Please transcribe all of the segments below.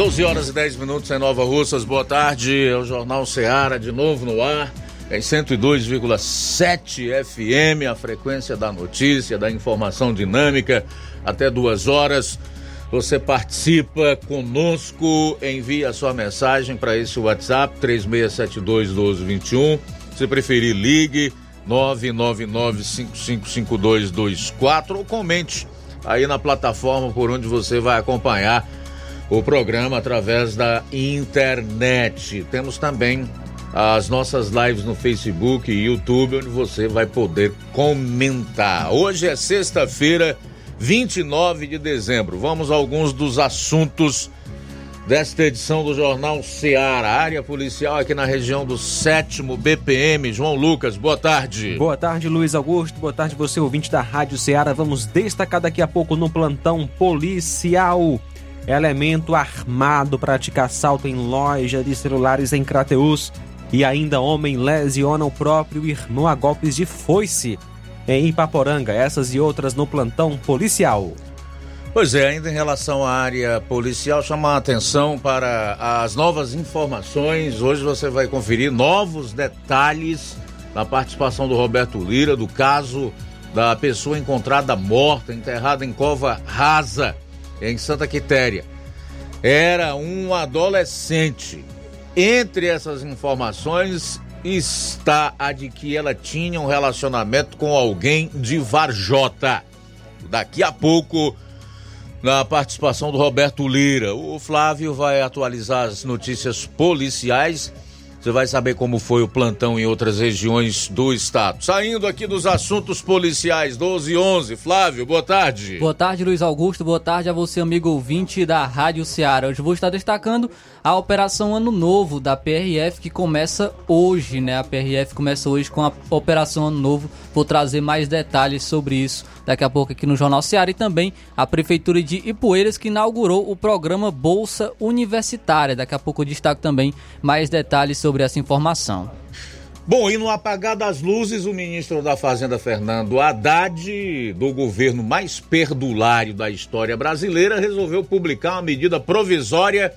12 horas e 10 minutos em Nova Russas. Boa tarde. É o Jornal Ceará de novo no ar. Em 102,7 FM, a frequência da notícia, da informação dinâmica, até duas horas. Você participa conosco, envia sua mensagem para esse WhatsApp 36721221. Se preferir, ligue 999555224 ou comente aí na plataforma por onde você vai acompanhar o programa através da internet. Temos também as nossas lives no Facebook e YouTube, onde você vai poder comentar. Hoje é sexta-feira, 29 de dezembro. Vamos a alguns dos assuntos desta edição do Jornal Ceará. Área policial aqui na região do sétimo BPM. João Lucas, boa tarde. Boa tarde, Luiz Augusto. Boa tarde, você ouvinte da Rádio Ceará. Vamos destacar daqui a pouco no plantão policial elemento armado pratica assalto em loja de celulares em Crateus e ainda homem lesiona o próprio irmão a golpes de foice em Ipaporanga. Essas e outras no plantão policial. Pois é, ainda em relação à área policial, chamar a atenção para as novas informações. Hoje você vai conferir novos detalhes na participação do Roberto Lira do caso da pessoa encontrada morta, enterrada em cova rasa em Santa Quitéria. Era um adolescente. Entre essas informações está a de que ela tinha um relacionamento com alguém de Varjota. Daqui a pouco, na participação do Roberto Lira, o Flávio vai atualizar as notícias policiais você vai saber como foi o plantão em outras regiões do estado. Saindo aqui dos assuntos policiais, 12 e 11. Flávio, boa tarde. Boa tarde, Luiz Augusto. Boa tarde a você, amigo ouvinte da Rádio Ceará. Hoje vou estar destacando a Operação Ano Novo da PRF, que começa hoje, né? A PRF começa hoje com a Operação Ano Novo. Vou trazer mais detalhes sobre isso daqui a pouco aqui no Jornal Ceará e também a Prefeitura de Ipueiras que inaugurou o programa Bolsa Universitária. Daqui a pouco eu destaco também mais detalhes sobre essa informação. Bom, e no apagar das luzes, o ministro da Fazenda, Fernando Haddad, do governo mais perdulário da história brasileira, resolveu publicar uma medida provisória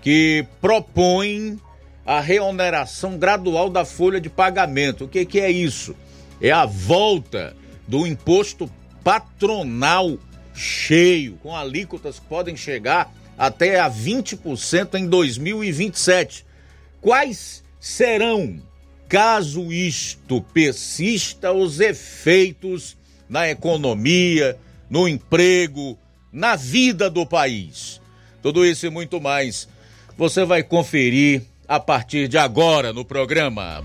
que propõe a reoneração gradual da folha de pagamento. O que, que é isso? É a volta do imposto patronal cheio, com alíquotas que podem chegar até a 20% em 2027. Quais serão, caso isto persista, os efeitos na economia, no emprego, na vida do país? Tudo isso e muito mais você vai conferir a partir de agora no programa.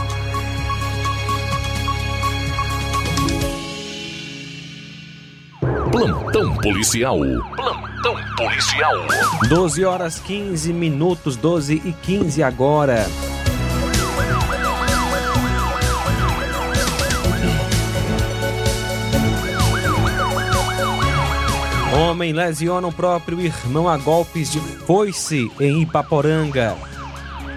Plantão policial. Plantão policial. 12 horas 15 minutos, 12 e 15 agora. Homem lesiona o próprio irmão a golpes de foice em Ipaporanga.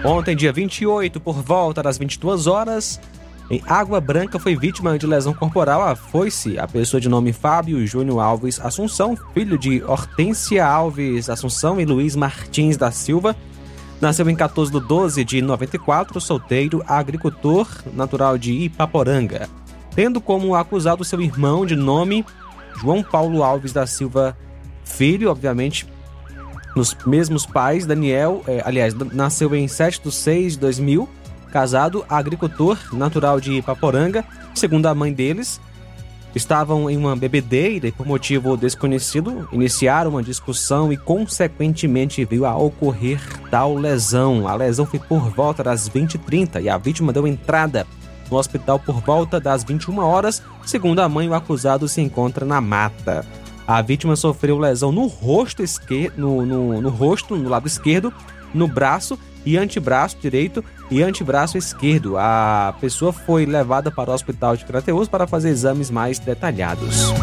Ontem, dia 28, por volta das 22 horas, em Água Branca foi vítima de lesão corporal a foice a pessoa de nome Fábio Júnior Alves Assunção, filho de Hortência Alves Assunção e Luiz Martins da Silva. Nasceu em 14 de 12 de 94, solteiro, agricultor, natural de Ipaporanga. Tendo como acusado seu irmão de nome João Paulo Alves da Silva Filho, obviamente, nos mesmos pais, Daniel, eh, aliás, nasceu em 7 de 6 de 2000, casado, agricultor, natural de Ipaporanga. Segundo a mãe deles, estavam em uma bebedeira e, por motivo desconhecido, iniciaram uma discussão e, consequentemente, veio a ocorrer tal lesão. A lesão foi por volta das 20h30 e a vítima deu entrada no hospital por volta das 21 horas. Segundo a mãe, o acusado se encontra na mata. A vítima sofreu lesão no rosto esquerdo, no, no, no rosto, no lado esquerdo, no braço e antebraço direito e antebraço esquerdo. A pessoa foi levada para o hospital de Crateus para fazer exames mais detalhados.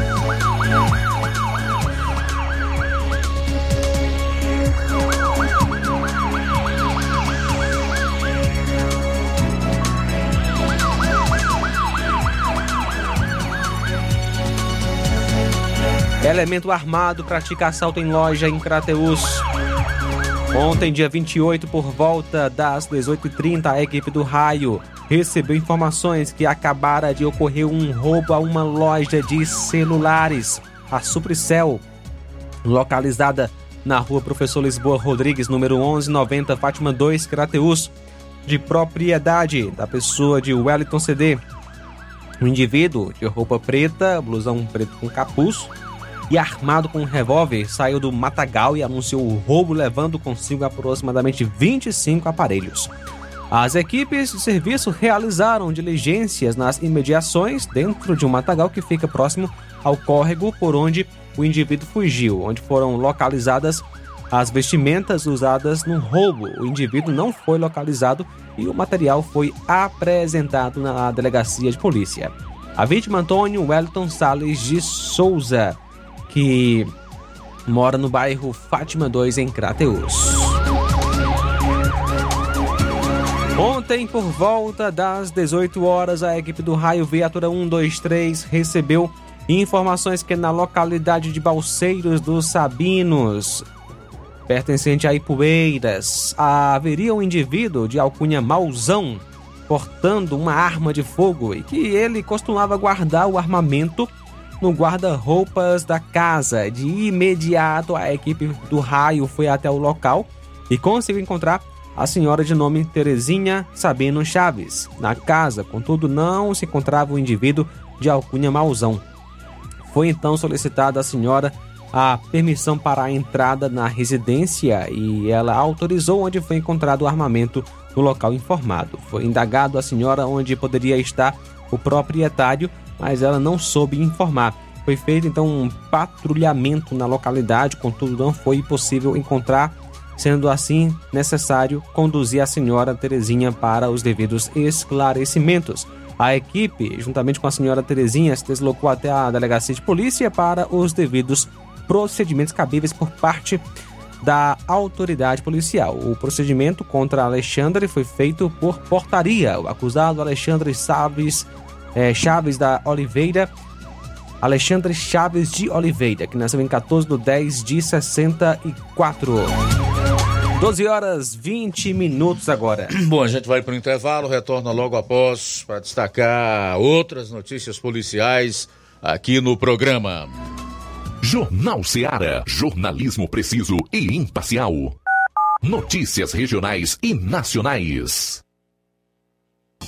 Elemento armado pratica assalto em loja em Crateus. Ontem, dia 28, por volta das 18h30, a equipe do Raio recebeu informações que acabara de ocorrer um roubo a uma loja de celulares, a Supricel, localizada na rua Professor Lisboa Rodrigues, número 1190, Fátima 2, Crateus, de propriedade da pessoa de Wellington CD. O indivíduo de roupa preta, blusão preto com capuz, e armado com um revólver saiu do matagal e anunciou o roubo, levando consigo aproximadamente 25 aparelhos. As equipes de serviço realizaram diligências nas imediações dentro de um matagal que fica próximo ao córrego por onde o indivíduo fugiu, onde foram localizadas as vestimentas usadas no roubo. O indivíduo não foi localizado e o material foi apresentado na delegacia de polícia. A vítima Antônio Wellington Sales de Souza que mora no bairro Fátima 2, em Crateus. Ontem, por volta das 18 horas, a equipe do Raio Viatura 123 recebeu informações que na localidade de Balseiros dos Sabinos, pertencente a Ipueiras, haveria um indivíduo de alcunha Mauzão portando uma arma de fogo e que ele costumava guardar o armamento no guarda-roupas da casa. De imediato, a equipe do raio foi até o local e conseguiu encontrar a senhora de nome Terezinha Sabino Chaves. Na casa, contudo, não se encontrava o indivíduo de alcunha Mauzão. Foi então solicitada à senhora a permissão para a entrada na residência e ela autorizou onde foi encontrado o armamento no local informado. Foi indagado a senhora onde poderia estar o proprietário mas ela não soube informar. Foi feito então um patrulhamento na localidade, contudo não foi possível encontrar sendo assim necessário conduzir a senhora Terezinha para os devidos esclarecimentos. A equipe, juntamente com a senhora Terezinha, se deslocou até a delegacia de polícia para os devidos procedimentos cabíveis por parte da autoridade policial. O procedimento contra Alexandre foi feito por portaria. O acusado Alexandre Chaves, é, Chaves da Oliveira Alexandre Chaves de Oliveira, que nasceu em 14 de 10 de 64. 12 horas 20 minutos agora. Bom, a gente vai para o intervalo, retorna logo após para destacar outras notícias policiais aqui no programa. Jornal Seara. Jornalismo preciso e imparcial. Notícias regionais e nacionais.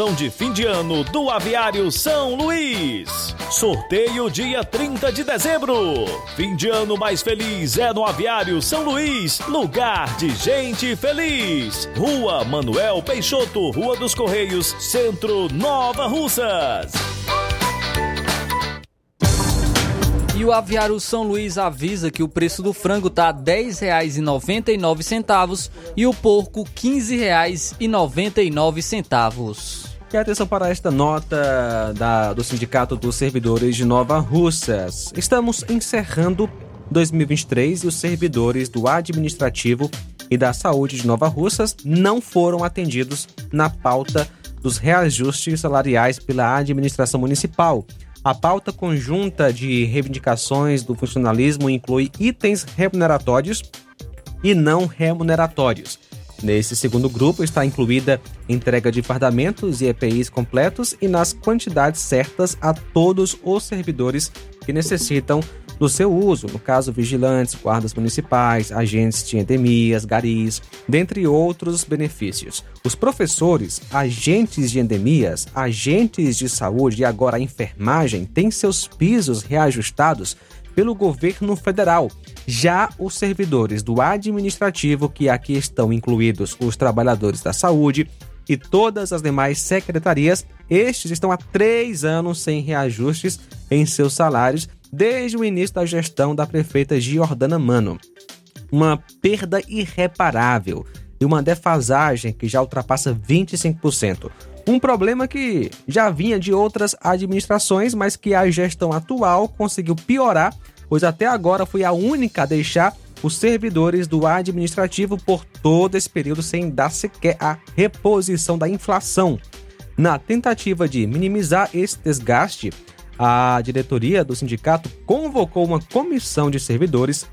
promoção de fim de ano do Aviário São Luís. Sorteio dia 30 de dezembro. Fim de ano mais feliz é no Aviário São Luís, lugar de gente feliz. Rua Manuel Peixoto, Rua dos Correios, Centro Nova Russas. E o Aviário São Luís avisa que o preço do frango está R$ 10,99 e o porco R$ 15,99. E atenção para esta nota da, do Sindicato dos Servidores de Nova Russas. Estamos encerrando 2023 e os servidores do administrativo e da saúde de Nova Russas não foram atendidos na pauta dos reajustes salariais pela administração municipal. A pauta conjunta de reivindicações do funcionalismo inclui itens remuneratórios e não remuneratórios. Nesse segundo grupo está incluída entrega de fardamentos e EPIs completos e nas quantidades certas a todos os servidores que necessitam do seu uso, no caso vigilantes, guardas municipais, agentes de endemias, garis, dentre outros benefícios. Os professores, agentes de endemias, agentes de saúde e agora a enfermagem têm seus pisos reajustados pelo governo federal. Já os servidores do administrativo, que aqui estão incluídos os trabalhadores da saúde e todas as demais secretarias, estes estão há três anos sem reajustes em seus salários desde o início da gestão da prefeita Giordana Mano. Uma perda irreparável e uma defasagem que já ultrapassa 25%. Um problema que já vinha de outras administrações, mas que a gestão atual conseguiu piorar, pois até agora foi a única a deixar os servidores do administrativo por todo esse período sem dar sequer a reposição da inflação. Na tentativa de minimizar esse desgaste, a diretoria do sindicato convocou uma comissão de servidores,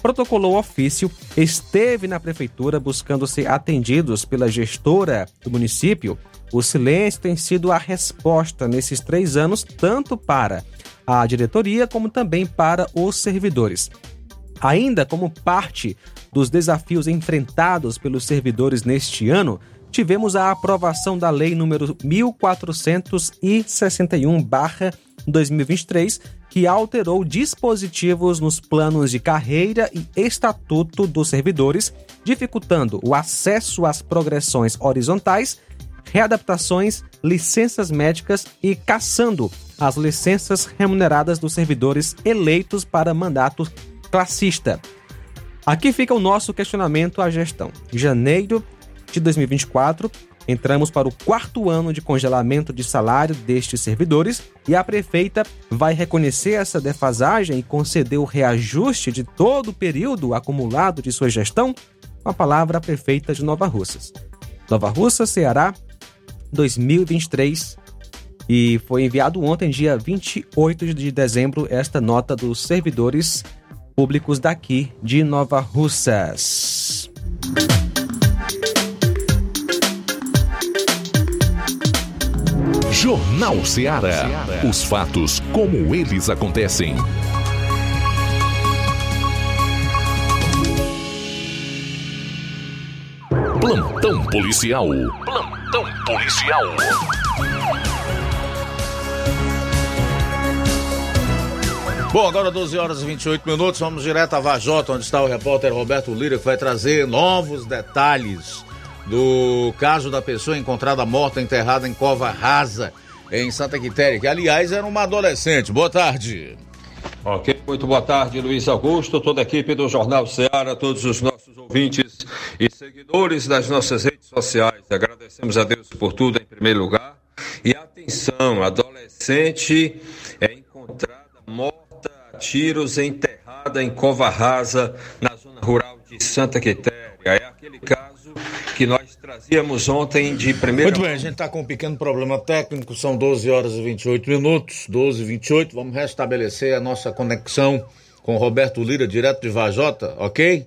protocolou ofício, esteve na prefeitura buscando ser atendidos pela gestora do município. O silêncio tem sido a resposta nesses três anos, tanto para a diretoria como também para os servidores. Ainda como parte dos desafios enfrentados pelos servidores neste ano, tivemos a aprovação da Lei número 1461/2023, que alterou dispositivos nos planos de carreira e estatuto dos servidores, dificultando o acesso às progressões horizontais, readaptações, licenças médicas e caçando as licenças remuneradas dos servidores eleitos para mandato classista. Aqui fica o nosso questionamento à gestão. Janeiro de 2024, entramos para o quarto ano de congelamento de salário destes servidores e a prefeita vai reconhecer essa defasagem e conceder o reajuste de todo o período acumulado de sua gestão? Com a palavra a prefeita de Nova Russas. Nova Russa, Ceará, 2023. E foi enviado ontem, dia 28 de dezembro, esta nota dos servidores públicos daqui de Nova Russas. Jornal Ceará. Os fatos como eles acontecem. Plantão policial. Plantão policial. Bom, agora 12 horas e 28 minutos, vamos direto a Vajota, onde está o repórter Roberto Lira, que vai trazer novos detalhes do caso da pessoa encontrada morta enterrada em cova rasa em Santa Quitéria, que aliás era uma adolescente. Boa tarde. Ok, muito boa tarde, Luiz Augusto, toda a equipe do Jornal Ceará, todos os nossos ouvintes e seguidores das nossas redes sociais. Agradecemos a Deus por tudo em primeiro lugar. E atenção, adolescente é encontrada morta a tiros enterrada em cova rasa na zona rural de Santa Quitéria. É aquele caso que nós trazíamos ontem de primeira Muito bem, a gente está com um pequeno problema técnico, são 12 horas e 28 minutos, 12 e 28. Vamos restabelecer a nossa conexão com Roberto Lira, direto de Vajota, ok?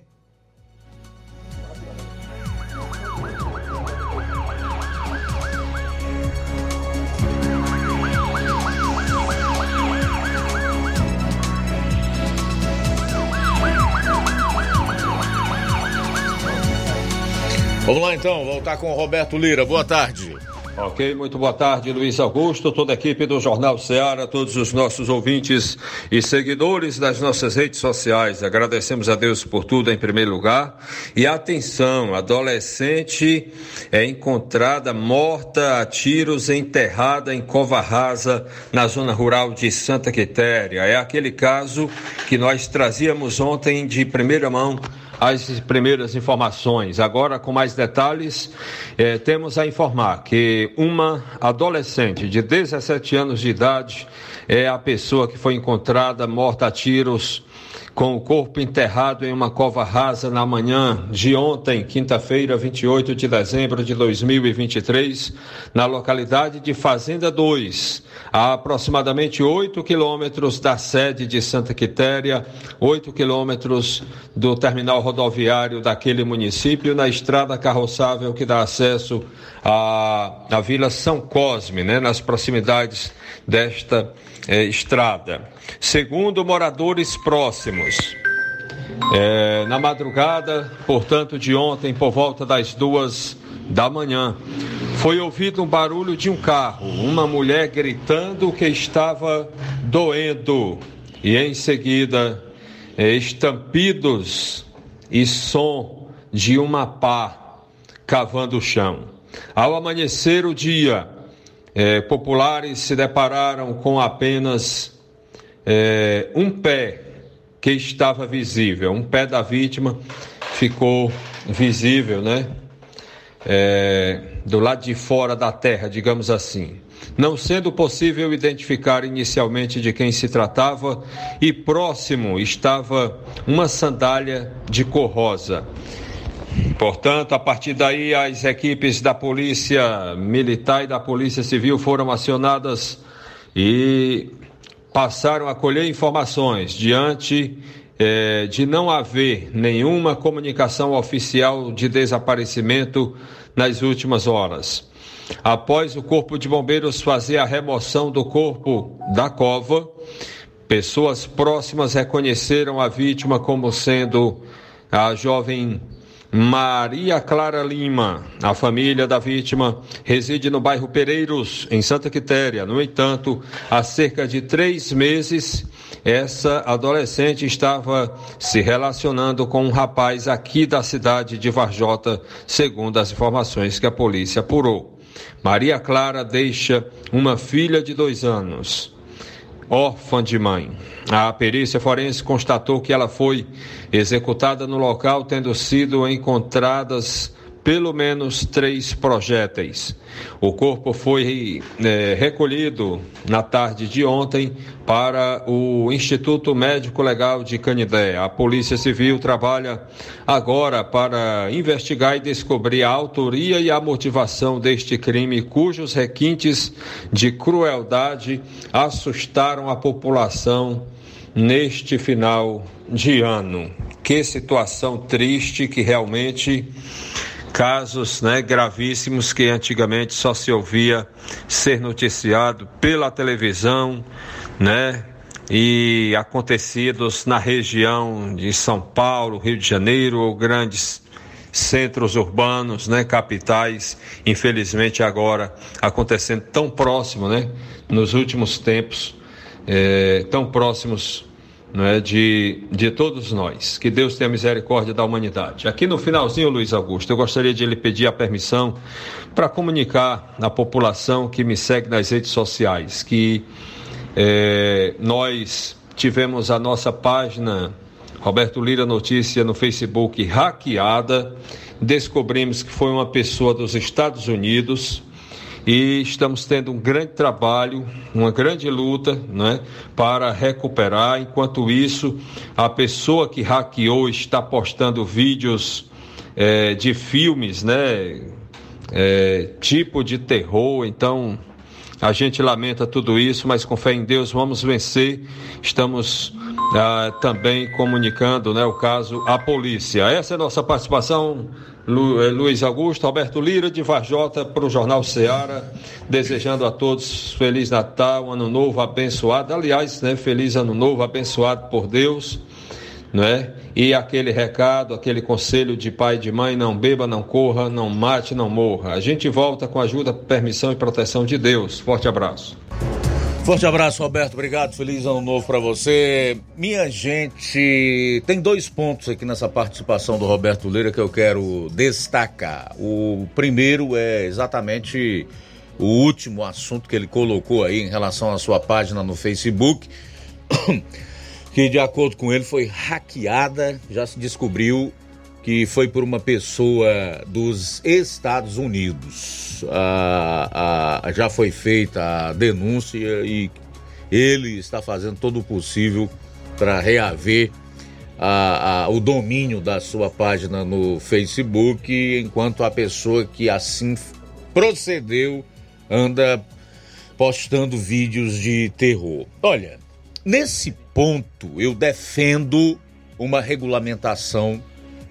Vamos lá então, voltar com o Roberto Lira. Boa tarde. Ok, muito boa tarde, Luiz Augusto, toda a equipe do Jornal Ceará, todos os nossos ouvintes e seguidores das nossas redes sociais. Agradecemos a Deus por tudo em primeiro lugar. E atenção, adolescente é encontrada morta a tiros enterrada em cova rasa na zona rural de Santa Quitéria. É aquele caso que nós trazíamos ontem de primeira mão as primeiras informações. Agora, com mais detalhes, eh, temos a informar que uma adolescente de 17 anos de idade é a pessoa que foi encontrada morta a tiros com o corpo enterrado em uma cova rasa na manhã de ontem, quinta-feira, 28 de dezembro de 2023, na localidade de Fazenda 2, a aproximadamente 8 quilômetros da sede de Santa Quitéria, 8 quilômetros do terminal rodoviário daquele município, na estrada carroçável que dá acesso à, à Vila São Cosme, né, nas proximidades desta eh, estrada. Segundo moradores próximos, é, na madrugada, portanto, de ontem, por volta das duas da manhã, foi ouvido um barulho de um carro, uma mulher gritando que estava doendo, e em seguida, é, estampidos e som de uma pá cavando o chão. Ao amanhecer o dia, é, populares se depararam com apenas é, um pé que estava visível, um pé da vítima ficou visível, né? É, do lado de fora da terra, digamos assim. Não sendo possível identificar inicialmente de quem se tratava, e próximo estava uma sandália de cor rosa. Portanto, a partir daí, as equipes da Polícia Militar e da Polícia Civil foram acionadas e passaram a colher informações diante eh, de não haver nenhuma comunicação oficial de desaparecimento nas últimas horas. Após o Corpo de Bombeiros fazer a remoção do corpo da cova, pessoas próximas reconheceram a vítima como sendo a jovem Maria Clara Lima, a família da vítima, reside no bairro Pereiros, em Santa Quitéria. No entanto, há cerca de três meses, essa adolescente estava se relacionando com um rapaz aqui da cidade de Varjota, segundo as informações que a polícia apurou. Maria Clara deixa uma filha de dois anos órfã de mãe. A perícia forense constatou que ela foi executada no local, tendo sido encontradas pelo menos três projéteis. O corpo foi é, recolhido na tarde de ontem para o Instituto Médico Legal de Canidé. A Polícia Civil trabalha agora para investigar e descobrir a autoria e a motivação deste crime, cujos requintes de crueldade assustaram a população neste final de ano. Que situação triste que realmente casos né, gravíssimos que antigamente só se ouvia ser noticiado pela televisão, né? E acontecidos na região de São Paulo, Rio de Janeiro ou grandes centros urbanos, né, capitais, infelizmente agora acontecendo tão próximo, né, nos últimos tempos, é, tão próximos é, de, de todos nós. Que Deus tenha misericórdia da humanidade. Aqui no finalzinho, Luiz Augusto, eu gostaria de lhe pedir a permissão para comunicar à população que me segue nas redes sociais que é, nós tivemos a nossa página Roberto Lira Notícia no Facebook hackeada. Descobrimos que foi uma pessoa dos Estados Unidos e estamos tendo um grande trabalho, uma grande luta né, para recuperar. Enquanto isso, a pessoa que hackeou está postando vídeos é, de filmes, né, é, tipo de terror. Então, a gente lamenta tudo isso, mas com fé em Deus vamos vencer. Estamos ah, também comunicando né, o caso à polícia. Essa é a nossa participação Eh, Luiz Augusto, Alberto Lira, de Varjota, para o Jornal Seara, desejando a todos Feliz Natal, Ano Novo abençoado. Aliás, né, Feliz Ano Novo abençoado por Deus, né? e aquele recado, aquele conselho de pai e de mãe: não beba, não corra, não mate, não morra. A gente volta com a ajuda, permissão e proteção de Deus. Forte abraço. Forte abraço, Roberto. Obrigado. Feliz ano novo para você. Minha gente, tem dois pontos aqui nessa participação do Roberto Leira que eu quero destacar. O primeiro é exatamente o último assunto que ele colocou aí em relação à sua página no Facebook, que de acordo com ele foi hackeada, já se descobriu que foi por uma pessoa dos Estados Unidos. Ah, ah, já foi feita a denúncia e ele está fazendo todo o possível para reaver a, a, o domínio da sua página no Facebook, enquanto a pessoa que assim procedeu anda postando vídeos de terror. Olha, nesse ponto eu defendo uma regulamentação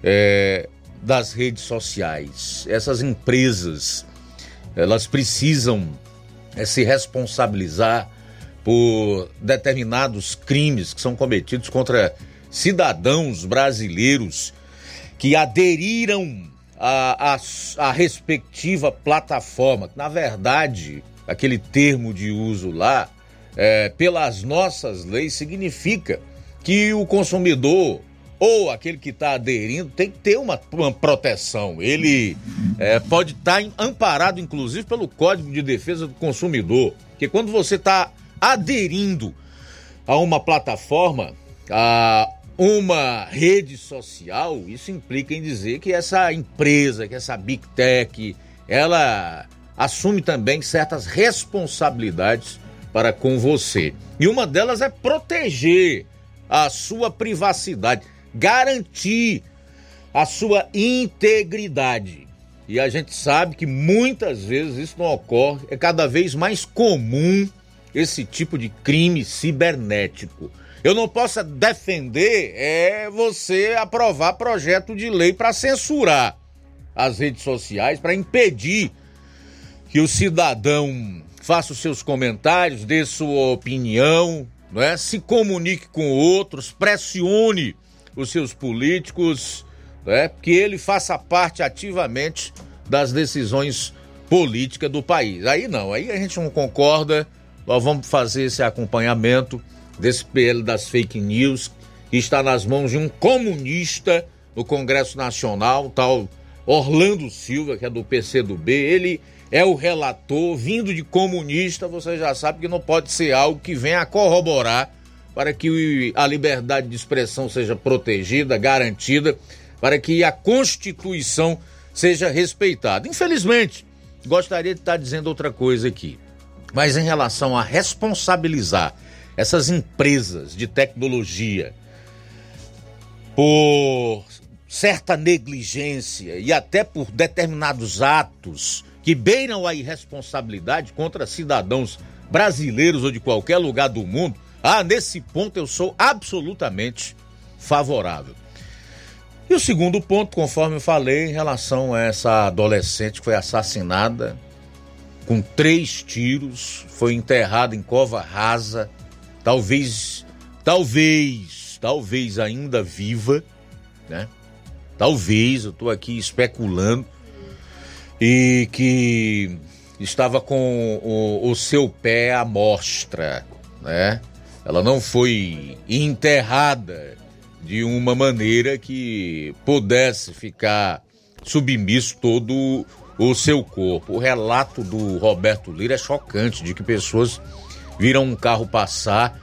é, das redes sociais. Essas empresas, elas precisam é, se responsabilizar por determinados crimes que são cometidos contra cidadãos brasileiros que aderiram à, respectiva plataforma. Na verdade, aquele termo de uso lá, é, pelas nossas leis, significa que o consumidor ou aquele que está aderindo tem que ter uma, uma proteção. Ele é, pode estar tá amparado, inclusive, pelo Código de Defesa do Consumidor. Que quando você está aderindo a uma plataforma, a uma rede social, isso implica em dizer que essa empresa, que essa Big Tech, ela assume também certas responsabilidades para com você. E uma delas é proteger a sua privacidade garantir a sua integridade. E a gente sabe que muitas vezes isso não ocorre, é cada vez mais comum esse tipo de crime cibernético. Eu não posso defender é você aprovar projeto de lei para censurar as redes sociais, para impedir que o cidadão faça os seus comentários, dê sua opinião, não é? Se comunique com outros, pressione os seus políticos, né, que ele faça parte ativamente das decisões políticas do país. Aí não, aí a gente não concorda, nós vamos fazer esse acompanhamento desse PL das fake news, que está nas mãos de um comunista no Congresso Nacional, tal Orlando Silva, que é do PCdoB, ele é o relator, vindo de comunista, você já sabe que não pode ser algo que venha a corroborar para que a liberdade de expressão seja protegida, garantida, para que a Constituição seja respeitada. Infelizmente, gostaria de estar dizendo outra coisa aqui, mas em relação a responsabilizar essas empresas de tecnologia por certa negligência e até por determinados atos que beiram a irresponsabilidade contra cidadãos brasileiros ou de qualquer lugar do mundo, ah, nesse ponto eu sou absolutamente favorável. E o segundo ponto, conforme eu falei, em relação a essa adolescente que foi assassinada com três tiros, foi enterrada em cova rasa, talvez, talvez, talvez ainda viva, né? Talvez, eu estou aqui especulando, e que estava com o, o seu pé à mostra, né? Ela não foi enterrada de uma maneira que pudesse ficar submisso todo o seu corpo. O relato do Roberto Lira é chocante de que pessoas viram um carro passar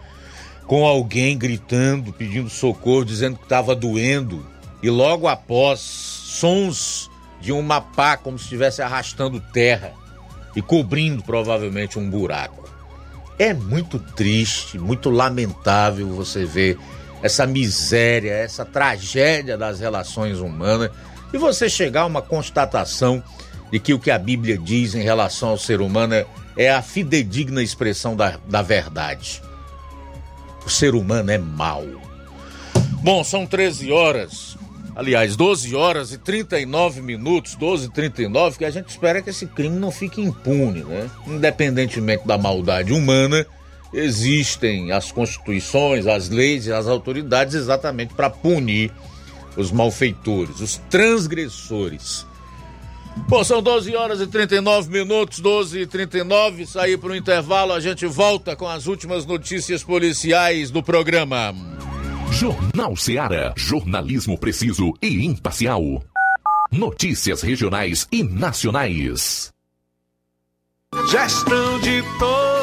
com alguém gritando, pedindo socorro, dizendo que estava doendo e logo após sons de uma pá como se estivesse arrastando terra e cobrindo provavelmente um buraco. É muito triste, muito lamentável você ver essa miséria, essa tragédia das relações humanas e você chegar a uma constatação de que o que a Bíblia diz em relação ao ser humano é, é a fidedigna expressão da, da verdade. O ser humano é mau. Bom, são 13 horas. Aliás, 12 horas e 39 minutos, 12 e 39, que a gente espera que esse crime não fique impune, né? Independentemente da maldade humana, existem as constituições, as leis e as autoridades exatamente para punir os malfeitores, os transgressores. Bom, são 12 horas e 39 minutos, 12 e 39. Sair para o intervalo, a gente volta com as últimas notícias policiais do programa. Jornal Seara. Jornalismo preciso e imparcial. Notícias regionais e nacionais. Gestão de todos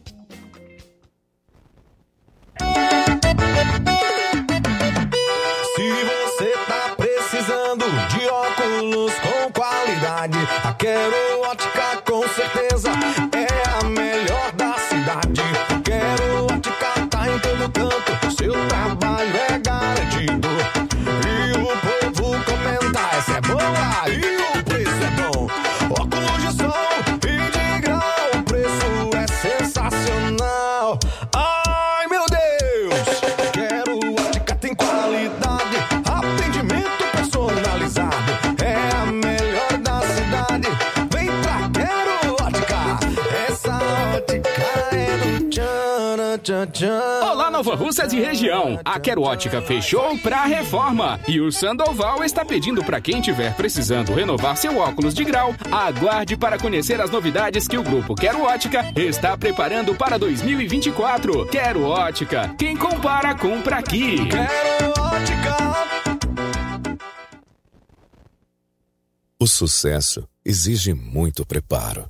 Quero Ótica com certeza é a melhor da cidade. Quero Ótica tá em todo canto, seu trabalho é garantido. E o povo comenta, essa é boa e o Olá, Nova Russas e região. A Quero Ótica fechou pra reforma. E o Sandoval está pedindo para quem tiver precisando renovar seu óculos de grau, aguarde para conhecer as novidades que o grupo Quero Ótica está preparando para 2024. Quero Ótica. Quem compara, compra aqui. Quero Ótica. O sucesso exige muito preparo.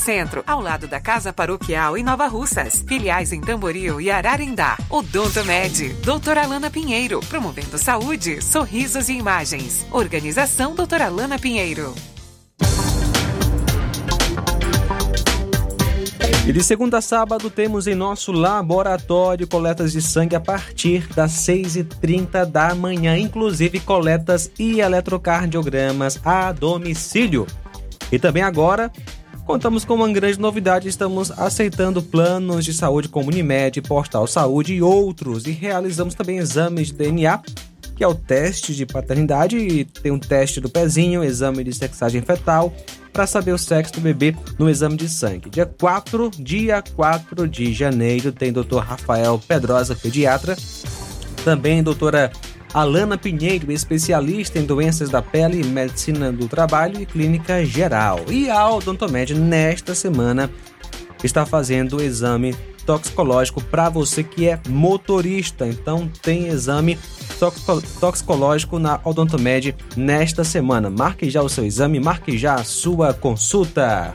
Centro, ao lado da Casa Paroquial em Nova Russas. Filiais em Tamboril e Ararindá. Odonto Med, doutora Alana Pinheiro, promovendo saúde, sorrisos e imagens. Organização doutora Alana Pinheiro. E de segunda a sábado temos em nosso laboratório coletas de sangue a partir das 6h30 da manhã, inclusive coletas e eletrocardiogramas a domicílio. E também agora contamos com uma grande novidade: estamos aceitando planos de saúde como Unimed, Postal Saúde e outros, e realizamos também exames de DNA. Que é o teste de paternidade, e tem um teste do pezinho, exame de sexagem fetal, para saber o sexo do bebê no exame de sangue. Dia 4, dia 4 de janeiro, tem Dr. Rafael Pedrosa, pediatra. Também doutora Alana Pinheiro, especialista em doenças da pele, medicina do trabalho e clínica geral. E a Odontomed, nesta semana, está fazendo o exame toxicológico para você que é motorista. Então tem exame toxicológico na Odontomed nesta semana. Marque já o seu exame, marque já a sua consulta.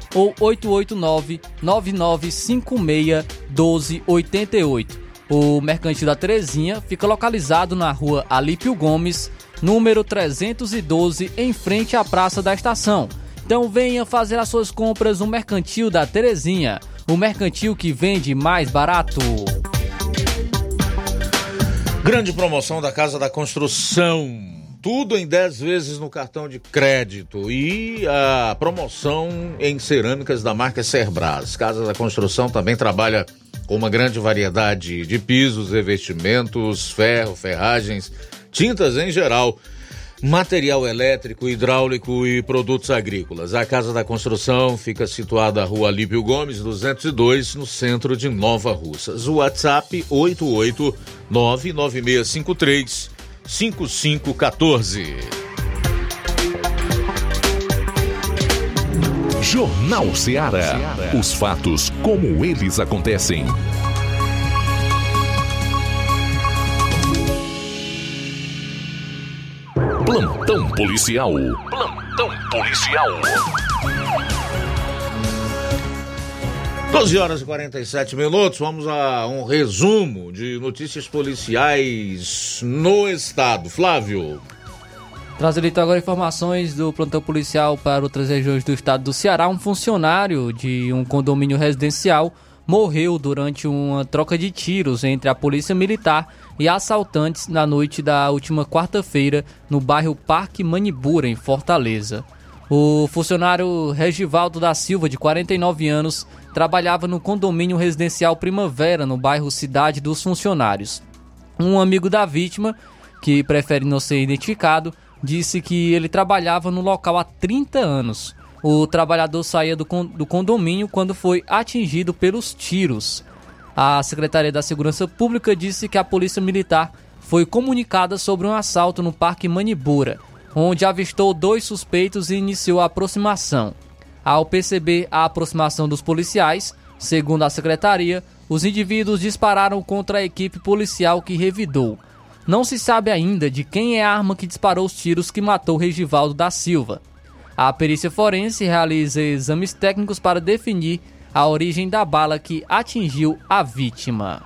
ou 889-9956-1288. O Mercantil da Terezinha fica localizado na rua Alípio Gomes, número 312, em frente à Praça da Estação. Então venha fazer as suas compras no Mercantil da Terezinha, o mercantil que vende mais barato. Grande promoção da Casa da Construção tudo em 10 vezes no cartão de crédito e a promoção em cerâmicas da marca Cerbras. Casa da Construção também trabalha com uma grande variedade de pisos, revestimentos, ferro, ferragens, tintas em geral, material elétrico, hidráulico e produtos agrícolas. A Casa da Construção fica situada na Rua Alípio Gomes, 202, no centro de Nova Russas. O WhatsApp 8899653 5514. Jornal Ceará. Os fatos como eles acontecem. Plantão policial. Plantão policial. 12 horas e 47 minutos, vamos a um resumo de notícias policiais no estado. Flávio. Trazendo então agora informações do plantão policial para outras regiões do estado do Ceará. Um funcionário de um condomínio residencial morreu durante uma troca de tiros entre a polícia militar e assaltantes na noite da última quarta-feira no bairro Parque Manibura, em Fortaleza. O funcionário Regivaldo da Silva, de 49 anos, trabalhava no condomínio residencial Primavera, no bairro Cidade dos Funcionários. Um amigo da vítima, que prefere não ser identificado, disse que ele trabalhava no local há 30 anos. O trabalhador saía do, do condomínio quando foi atingido pelos tiros. A Secretaria da Segurança Pública disse que a Polícia Militar foi comunicada sobre um assalto no Parque Manibura onde avistou dois suspeitos e iniciou a aproximação. Ao perceber a aproximação dos policiais, segundo a secretaria, os indivíduos dispararam contra a equipe policial que revidou. Não se sabe ainda de quem é a arma que disparou os tiros que matou Regivaldo da Silva. A perícia forense realiza exames técnicos para definir a origem da bala que atingiu a vítima.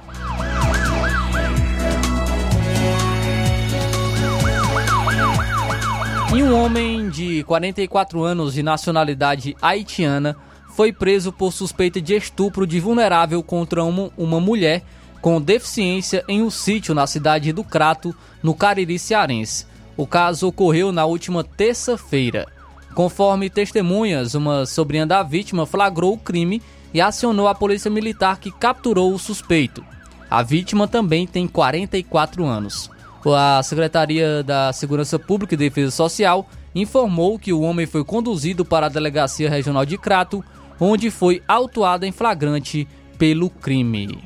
E um homem de 44 anos de nacionalidade haitiana foi preso por suspeita de estupro de vulnerável contra uma, uma mulher com deficiência em um sítio na cidade do Crato, no Cariri Cearense. O caso ocorreu na última terça-feira. Conforme testemunhas, uma sobrinha da vítima flagrou o crime e acionou a polícia militar que capturou o suspeito. A vítima também tem 44 anos. A Secretaria da Segurança Pública e Defesa Social informou que o homem foi conduzido para a Delegacia Regional de Crato, onde foi autuado em flagrante pelo crime.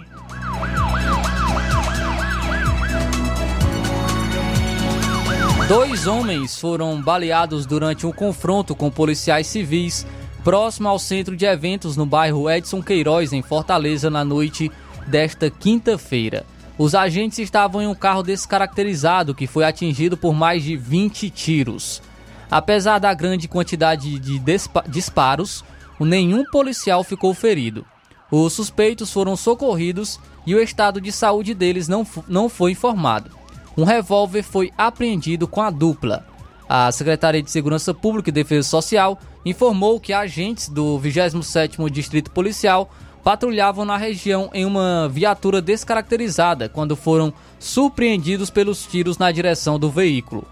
Dois homens foram baleados durante um confronto com policiais civis próximo ao centro de eventos no bairro Edson Queiroz, em Fortaleza, na noite desta quinta-feira. Os agentes estavam em um carro descaracterizado que foi atingido por mais de 20 tiros. Apesar da grande quantidade de disparos, nenhum policial ficou ferido. Os suspeitos foram socorridos e o estado de saúde deles não, não foi informado. Um revólver foi apreendido com a dupla. A Secretaria de Segurança Pública e Defesa Social informou que agentes do 27º Distrito Policial patrulhavam na região em uma viatura descaracterizada quando foram surpreendidos pelos tiros na direção do veículo.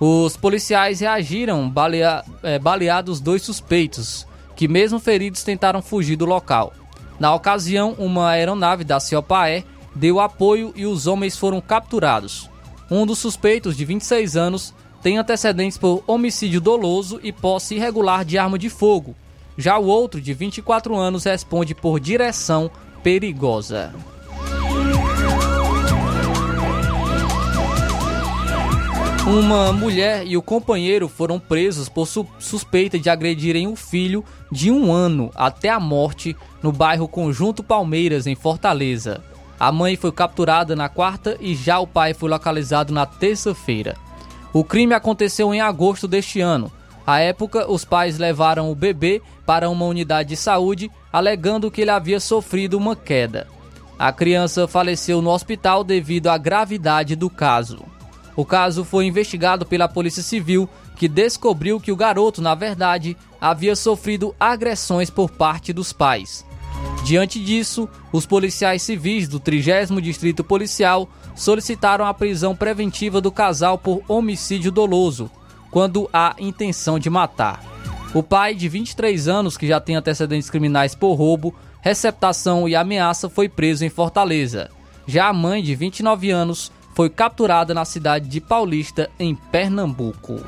Os policiais reagiram balea, é, baleados dois suspeitos, que mesmo feridos tentaram fugir do local. Na ocasião, uma aeronave da Ciopaé deu apoio e os homens foram capturados. Um dos suspeitos, de 26 anos, tem antecedentes por homicídio doloso e posse irregular de arma de fogo. Já o outro, de 24 anos, responde por direção perigosa. Uma mulher e o companheiro foram presos por su suspeita de agredirem o filho de um ano até a morte no bairro Conjunto Palmeiras, em Fortaleza. A mãe foi capturada na quarta e já o pai foi localizado na terça-feira. O crime aconteceu em agosto deste ano. À época, os pais levaram o bebê para uma unidade de saúde, alegando que ele havia sofrido uma queda. A criança faleceu no hospital devido à gravidade do caso. O caso foi investigado pela Polícia Civil, que descobriu que o garoto, na verdade, havia sofrido agressões por parte dos pais. Diante disso, os policiais civis do 30 Distrito Policial solicitaram a prisão preventiva do casal por homicídio doloso, quando há intenção de matar. O pai, de 23 anos, que já tem antecedentes criminais por roubo, receptação e ameaça, foi preso em Fortaleza. Já a mãe, de 29 anos, foi capturada na cidade de Paulista, em Pernambuco.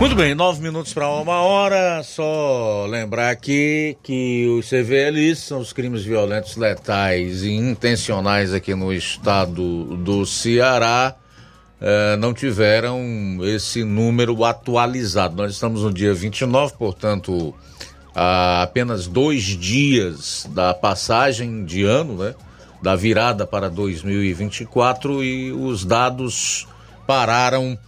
Muito bem, nove minutos para uma hora. Só lembrar aqui que os CVLs são os crimes violentos, letais e intencionais aqui no estado do Ceará. Eh, não tiveram esse número atualizado. Nós estamos no dia 29, portanto, há apenas dois dias da passagem de ano, né? Da virada para 2024 e os dados pararam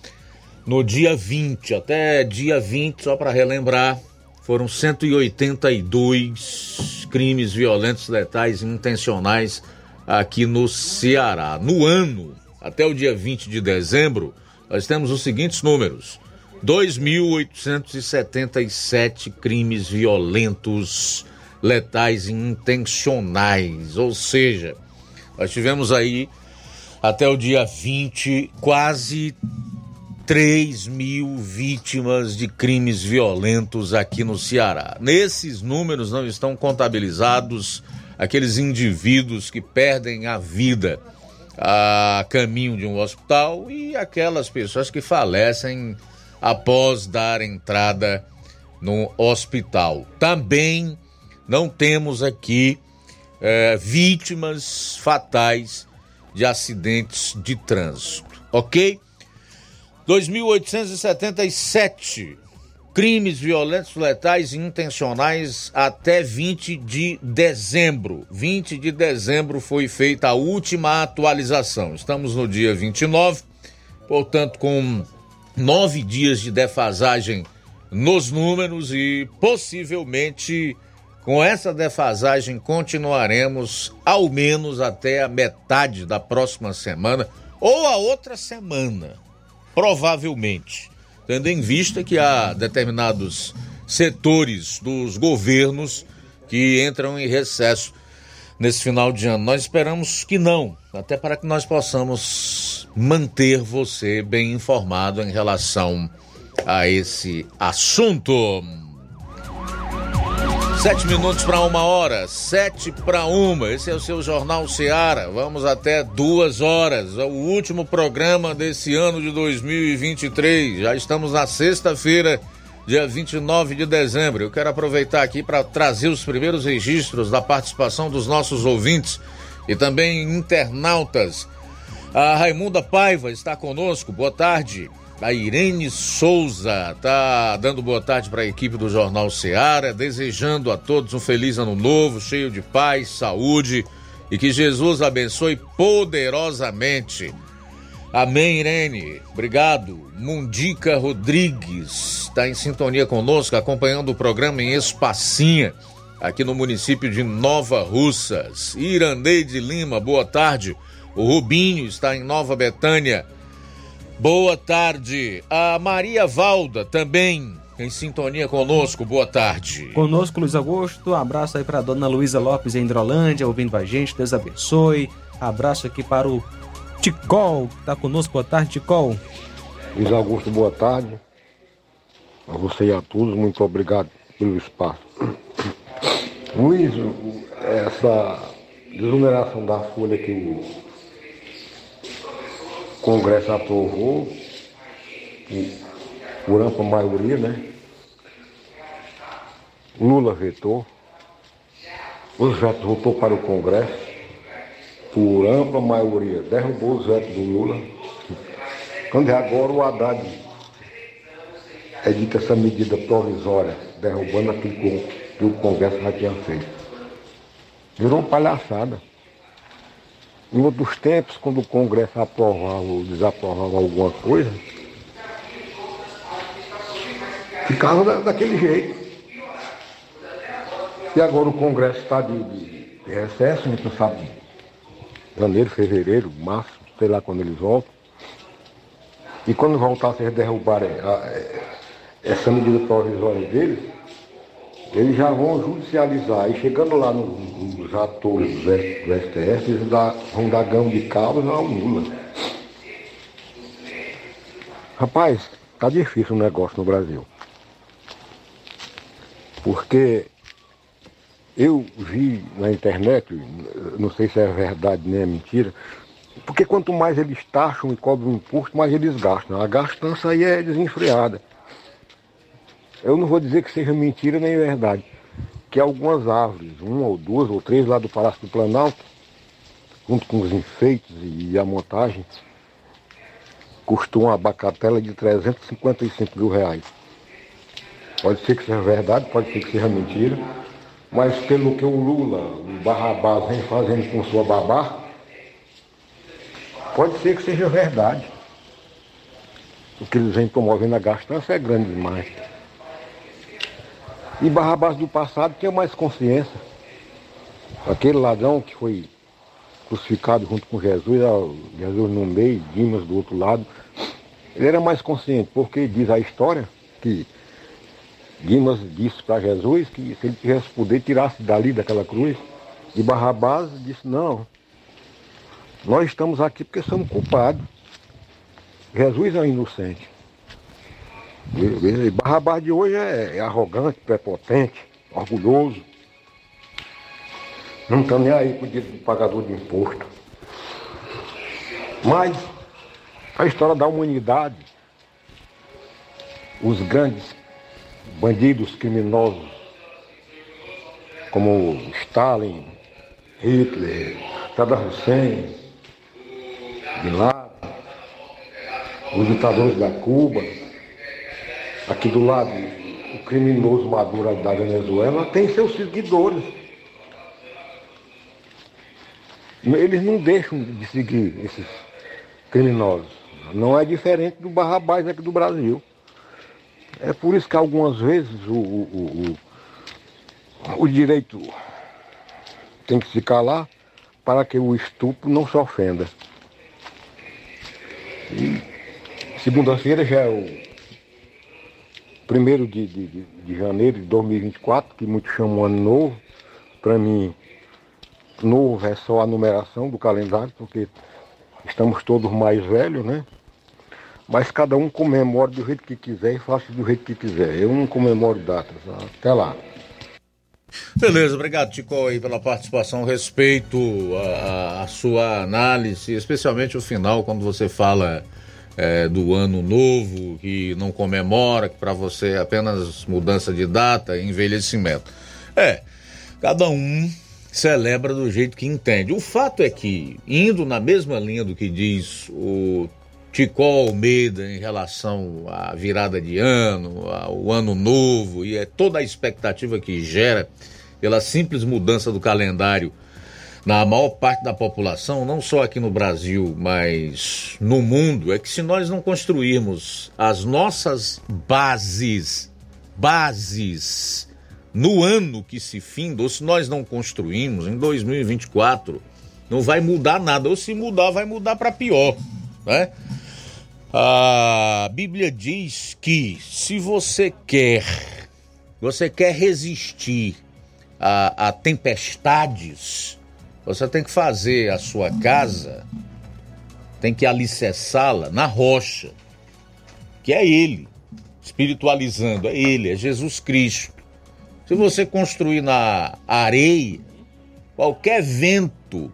no dia 20. Até dia 20, só para relembrar, foram 182 crimes violentos, letais e intencionais aqui no Ceará. No ano até o dia 20 de dezembro, nós temos os seguintes números: 2.877 crimes violentos, letais e intencionais. Ou seja, nós tivemos aí até o dia 20 quase 3 mil vítimas de crimes violentos aqui no Ceará. Nesses números não estão contabilizados aqueles indivíduos que perdem a vida a caminho de um hospital e aquelas pessoas que falecem após dar entrada no hospital. Também não temos aqui é, vítimas fatais de acidentes de trânsito, ok? 2.877 crimes violentos, letais e intencionais até 20 de dezembro. 20 de dezembro foi feita a última atualização. Estamos no dia 29, portanto, com nove dias de defasagem nos números e possivelmente com essa defasagem continuaremos ao menos até a metade da próxima semana ou a outra semana, provavelmente tendo em vista que há determinados setores dos governos que entram em recesso nesse final de ano. Nós esperamos que não, até para que nós possamos manter você bem informado em relação a esse assunto. Sete minutos para uma hora, sete para uma. Esse é o seu Jornal Seara. Vamos até duas horas. É o último programa desse ano de 2023. Já estamos na sexta-feira, dia 29 de dezembro. Eu quero aproveitar aqui para trazer os primeiros registros da participação dos nossos ouvintes e também internautas. A Raimunda Paiva está conosco. Boa tarde. A Irene Souza tá dando boa tarde para a equipe do Jornal Seara, desejando a todos um feliz ano novo, cheio de paz, saúde e que Jesus abençoe poderosamente. Amém, Irene. Obrigado. Mundica Rodrigues está em sintonia conosco, acompanhando o programa em Espacinha, aqui no município de Nova Russas. Irandeide Lima, boa tarde. O Rubinho está em Nova Betânia. Boa tarde. A Maria Valda também em sintonia conosco, boa tarde. Conosco, Luiz Augusto. Abraço aí para a dona Luísa Lopes em Hidrolândia, ouvindo a gente. Deus abençoe. Abraço aqui para o Ticol, que está conosco. Boa tarde, Ticol. Luiz Augusto, boa tarde. A você e a todos, muito obrigado pelo espaço. Luiz, essa desoneração da folha que o Congresso aprovou, por ampla maioria, né? Lula vetou, os vetos voltou para o Congresso, por ampla maioria, derrubou os vetos do Lula. Quando é agora o Haddad edita essa medida provisória, derrubando aquilo que o Congresso já tinha feito. Virou palhaçada. Em outros tempos, quando o Congresso aprovava ou desaprovava alguma coisa, ficava da, daquele jeito. E agora o Congresso está de, de, de, recesso, a gente não sabe, janeiro, fevereiro, março, sei lá quando eles voltam. E quando voltar, se derrubarem essa medida provisória deles, eles já vão judicializar. E chegando lá nos atores do STF, eles vão dar gão de cabos ao Lula. Rapaz, tá difícil o negócio no Brasil. Porque eu vi na internet, não sei se é verdade nem é mentira, porque quanto mais eles taxam e cobram imposto, mais eles gastam. A gastança aí é desenfreada. Eu não vou dizer que seja mentira nem verdade. Que algumas árvores, uma ou duas ou três lá do Palácio do Planalto, junto com os enfeites e a montagem, custou uma abacatela de 355 mil reais. Pode ser que seja verdade, pode ser que seja mentira, mas pelo que o Lula, o Barrabás, vem fazendo com sua babá, pode ser que seja verdade. O que eles vêm promovendo a gastança é grande demais. E Barrabás do passado tinha mais consciência. Aquele ladrão que foi crucificado junto com Jesus, Jesus no meio, Dimas do outro lado, ele era mais consciente, porque diz a história que Dimas disse para Jesus que se ele tivesse poder, tirasse dali daquela cruz. E Barrabás disse, não, nós estamos aqui porque somos culpados. Jesus é inocente. E Barrabás de hoje é, é arrogante, prepotente, orgulhoso. Não está nem aí com o do pagador de imposto. Mas a história da humanidade, os grandes bandidos criminosos como Stalin, Hitler, Saddam Hussein, Bin os ditadores da Cuba, aqui do lado o criminoso Maduro da Venezuela tem seus seguidores. Eles não deixam de seguir esses criminosos. Não é diferente do Barrabás aqui do Brasil. É por isso que algumas vezes o, o, o, o direito tem que se calar para que o estupro não se ofenda. Segunda-feira já é o primeiro de, de, de janeiro de 2024, que muitos chamam ano novo. Para mim, novo é só a numeração do calendário, porque estamos todos mais velhos, né? Mas cada um comemora do jeito que quiser e faça do jeito que quiser. Eu não comemoro datas. Até lá. Beleza, obrigado, Tico, aí, pela participação. Respeito a, a, sua análise, especialmente o final, quando você fala é, do ano novo, que não comemora, que para você é apenas mudança de data, envelhecimento. É, cada um celebra do jeito que entende. O fato é que, indo na mesma linha do que diz o Tico Almeida em relação à virada de ano, ao ano novo e é toda a expectativa que gera pela simples mudança do calendário na maior parte da população, não só aqui no Brasil, mas no mundo, é que se nós não construirmos as nossas bases, bases no ano que se finda, ou se nós não construímos em 2024, não vai mudar nada, ou se mudar, vai mudar para pior, né? A Bíblia diz que se você quer, você quer resistir a, a tempestades, você tem que fazer a sua casa, tem que alicerçá-la na rocha, que é Ele, espiritualizando, é Ele, é Jesus Cristo. Se você construir na areia, qualquer vento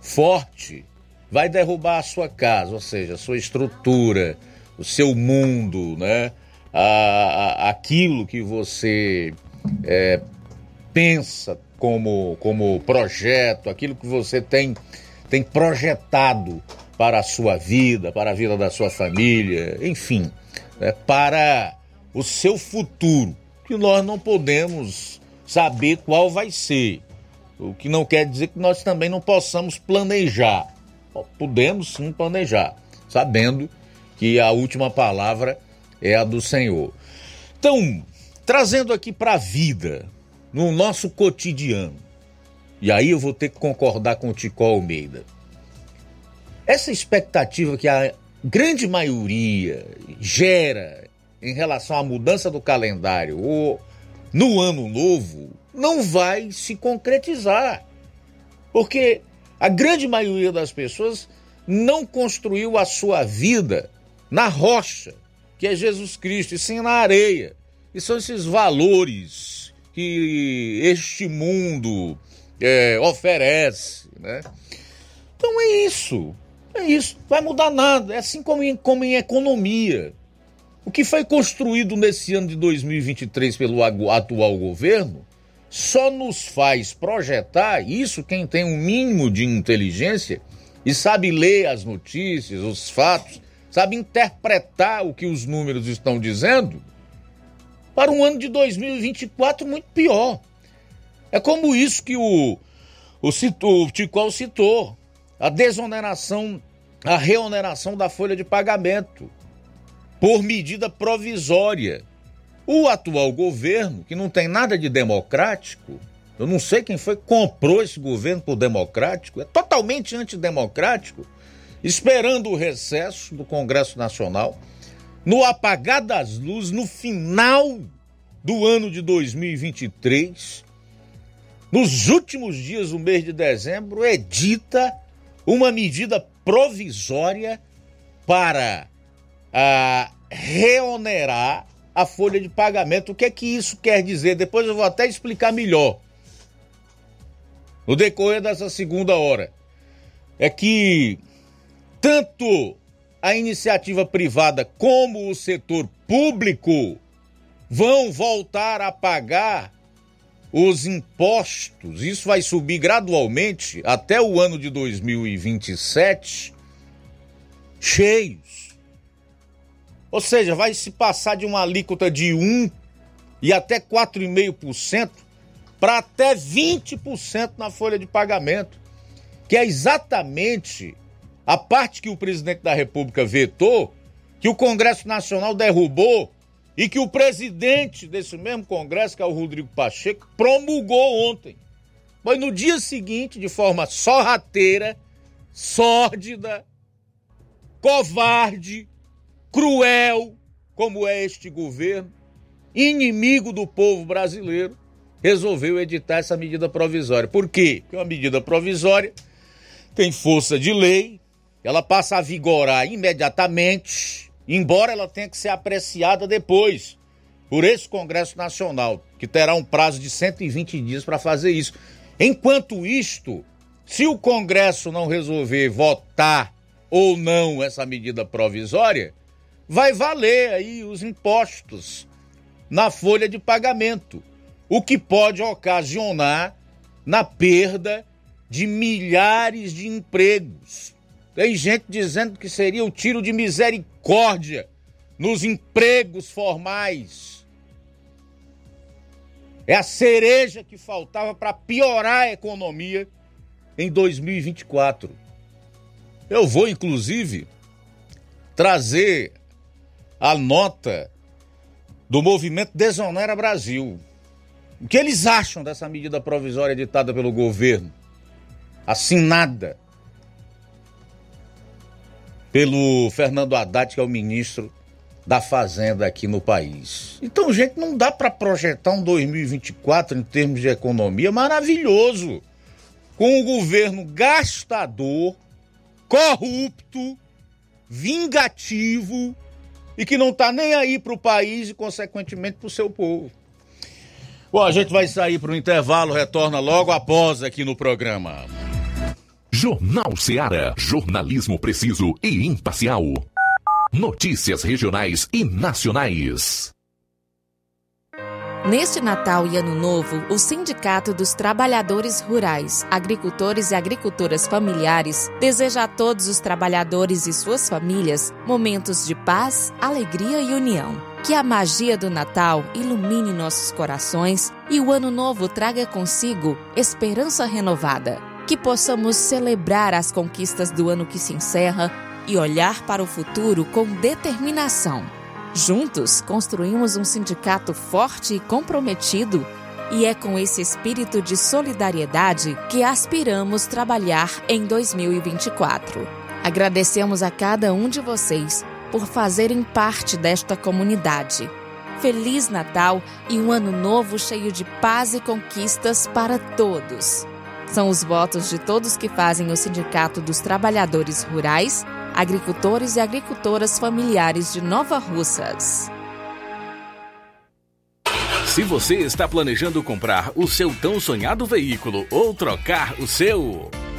forte vai derrubar a sua casa, ou seja, a sua estrutura, o seu mundo, né? A, a, aquilo que você é, pensa como, como projeto, aquilo que você tem, tem projetado para a sua vida, para a vida da sua família, enfim, né? para o seu futuro, que nós não podemos saber qual vai ser. O que não quer dizer que nós também não possamos planejar. Podemos sim planejar, sabendo que a última palavra é a do Senhor. Então, trazendo aqui para a vida, no nosso cotidiano, e aí eu vou ter que concordar com o Tico Almeida. Essa expectativa que a grande maioria gera em relação à mudança do calendário ou no ano novo não vai se concretizar. Porque a grande maioria das pessoas não construiu a sua vida na rocha, que é Jesus Cristo, e sim na areia. E são esses valores que este mundo é, oferece, né? Então é isso, é isso. Vai mudar nada. É assim como em, como em economia. O que foi construído nesse ano de 2023 pelo atual governo só nos faz projetar isso quem tem um mínimo de inteligência e sabe ler as notícias, os fatos, sabe interpretar o que os números estão dizendo para um ano de 2024 muito pior. É como isso que o, o, o Ticol citou, a desoneração, a reoneração da folha de pagamento por medida provisória o atual governo, que não tem nada de democrático, eu não sei quem foi que comprou esse governo por democrático, é totalmente antidemocrático, esperando o recesso do Congresso Nacional, no apagar das luzes, no final do ano de 2023, nos últimos dias do mês de dezembro, edita uma medida provisória para ah, reonerar a folha de pagamento. O que é que isso quer dizer? Depois eu vou até explicar melhor. No decorrer dessa segunda hora. É que tanto a iniciativa privada como o setor público vão voltar a pagar os impostos. Isso vai subir gradualmente até o ano de 2027 cheios. Ou seja, vai se passar de uma alíquota de 1 e até 4,5% para até 20% na folha de pagamento, que é exatamente a parte que o presidente da República vetou, que o Congresso Nacional derrubou e que o presidente desse mesmo Congresso, que é o Rodrigo Pacheco, promulgou ontem. Foi no dia seguinte, de forma sorrateira, sórdida, covarde, cruel como é este governo, inimigo do povo brasileiro, resolveu editar essa medida provisória. Por quê? Porque uma medida provisória tem força de lei, ela passa a vigorar imediatamente, embora ela tenha que ser apreciada depois por esse Congresso Nacional, que terá um prazo de 120 dias para fazer isso. Enquanto isto, se o Congresso não resolver votar ou não essa medida provisória, vai valer aí os impostos na folha de pagamento, o que pode ocasionar na perda de milhares de empregos. Tem gente dizendo que seria o tiro de misericórdia nos empregos formais. É a cereja que faltava para piorar a economia em 2024. Eu vou, inclusive, trazer a nota do movimento Desonera Brasil. O que eles acham dessa medida provisória editada pelo governo? Assinada pelo Fernando Haddad, que é o ministro da Fazenda aqui no país. Então, gente, não dá para projetar um 2024 em termos de economia maravilhoso, com o governo gastador, corrupto, vingativo e que não está nem aí para o país e, consequentemente, para o seu povo. Bom, a gente vai sair para o intervalo, retorna logo após aqui no programa. Jornal Seara. Jornalismo preciso e imparcial. Notícias regionais e nacionais. Neste Natal e Ano Novo, o Sindicato dos Trabalhadores Rurais, Agricultores e Agricultoras Familiares deseja a todos os trabalhadores e suas famílias momentos de paz, alegria e união. Que a magia do Natal ilumine nossos corações e o Ano Novo traga consigo esperança renovada. Que possamos celebrar as conquistas do ano que se encerra e olhar para o futuro com determinação. Juntos, construímos um sindicato forte e comprometido, e é com esse espírito de solidariedade que aspiramos trabalhar em 2024. Agradecemos a cada um de vocês por fazerem parte desta comunidade. Feliz Natal e um ano novo cheio de paz e conquistas para todos. São os votos de todos que fazem o Sindicato dos Trabalhadores Rurais agricultores e agricultoras familiares de Nova Russas. Se você está planejando comprar o seu tão sonhado veículo ou trocar o seu,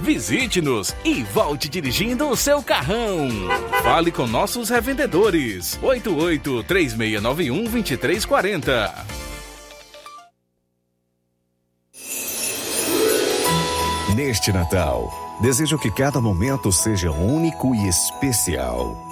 Visite-nos e volte dirigindo o seu carrão. Fale com nossos revendedores. 88 3691 2340. Neste Natal, desejo que cada momento seja único e especial.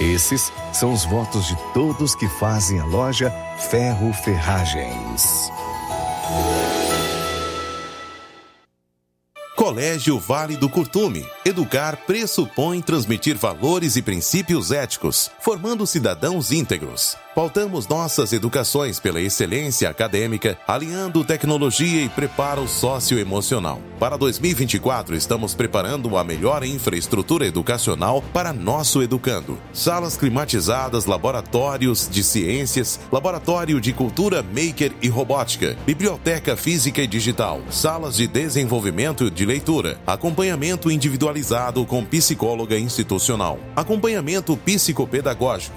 Esses são os votos de todos que fazem a loja Ferro Ferragens. Colégio Vale do Curtume. Educar pressupõe transmitir valores e princípios éticos, formando cidadãos íntegros. Pautamos nossas educações pela excelência acadêmica, alinhando tecnologia e preparo socioemocional. Para 2024, estamos preparando a melhor infraestrutura educacional para nosso educando. Salas climatizadas, laboratórios de ciências, laboratório de cultura maker e robótica, biblioteca física e digital, salas de desenvolvimento de leitura, acompanhamento individualizado com psicóloga institucional, acompanhamento psicopedagógico,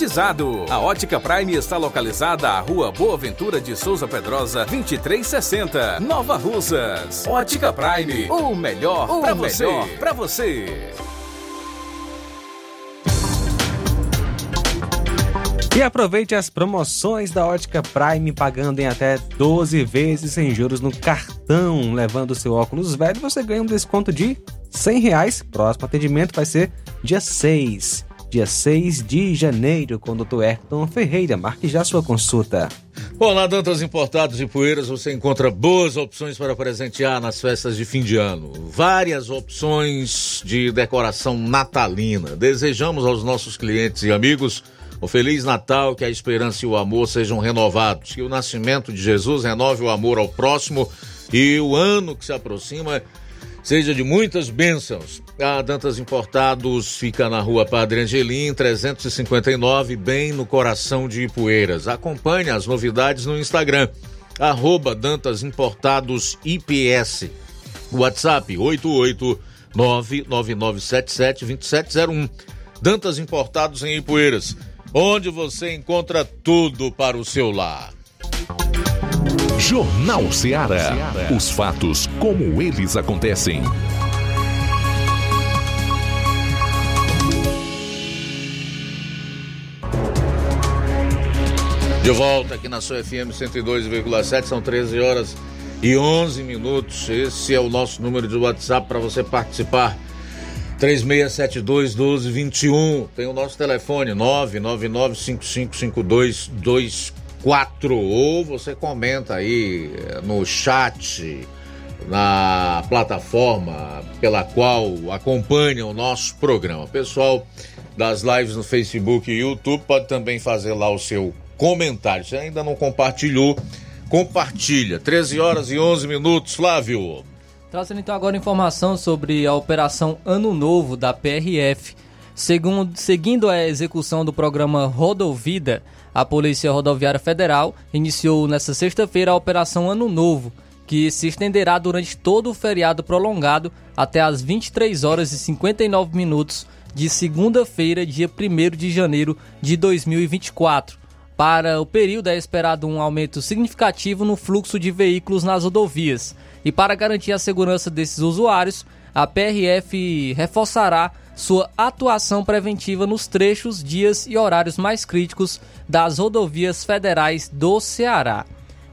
A Ótica Prime está localizada à Rua Boa Ventura de Souza Pedrosa, 2360, Nova Russas. Ótica Prime, o melhor para você. Pra você. E aproveite as promoções da Ótica Prime pagando em até 12 vezes sem juros no cartão. Levando seu óculos velho, você ganha um desconto de 100 reais. Próximo atendimento vai ser dia 6. Dia 6 de janeiro com o Dr. Ayrton Ferreira. Marque já sua consulta. Olá, Dantas Importados e Poeiras, você encontra boas opções para presentear nas festas de fim de ano. Várias opções de decoração natalina. Desejamos aos nossos clientes e amigos um Feliz Natal, que a esperança e o amor sejam renovados, que o nascimento de Jesus renove o amor ao próximo e o ano que se aproxima seja de muitas bênçãos. A Dantas Importados fica na rua Padre Angelim, 359, bem no coração de Ipueiras. Acompanhe as novidades no Instagram, arroba Dantas Importados IPS. WhatsApp 88999772701. Dantas Importados em Ipueiras, onde você encontra tudo para o seu lar. Jornal Ceará. Os fatos como eles acontecem. De volta aqui na sua FM 102,7, são 13 horas e 11 minutos. Esse é o nosso número de WhatsApp para você participar. 3672 1221. Tem o nosso telefone 999555224 ou você comenta aí eh, no chat na plataforma pela qual acompanha o nosso programa. Pessoal das lives no Facebook e YouTube pode também fazer lá o seu comentário. Se ainda não compartilhou, compartilha. 13 horas e 11 minutos, Flávio. Trazendo então agora informação sobre a Operação Ano Novo da PRF. Segundo, seguindo a execução do programa Rodovida, a Polícia Rodoviária Federal iniciou nesta sexta-feira a Operação Ano Novo, que se estenderá durante todo o feriado prolongado até às 23 horas e 59 minutos de segunda-feira, dia 1 de janeiro de 2024. Para o período é esperado um aumento significativo no fluxo de veículos nas rodovias. E para garantir a segurança desses usuários, a PRF reforçará sua atuação preventiva nos trechos, dias e horários mais críticos das rodovias federais do Ceará.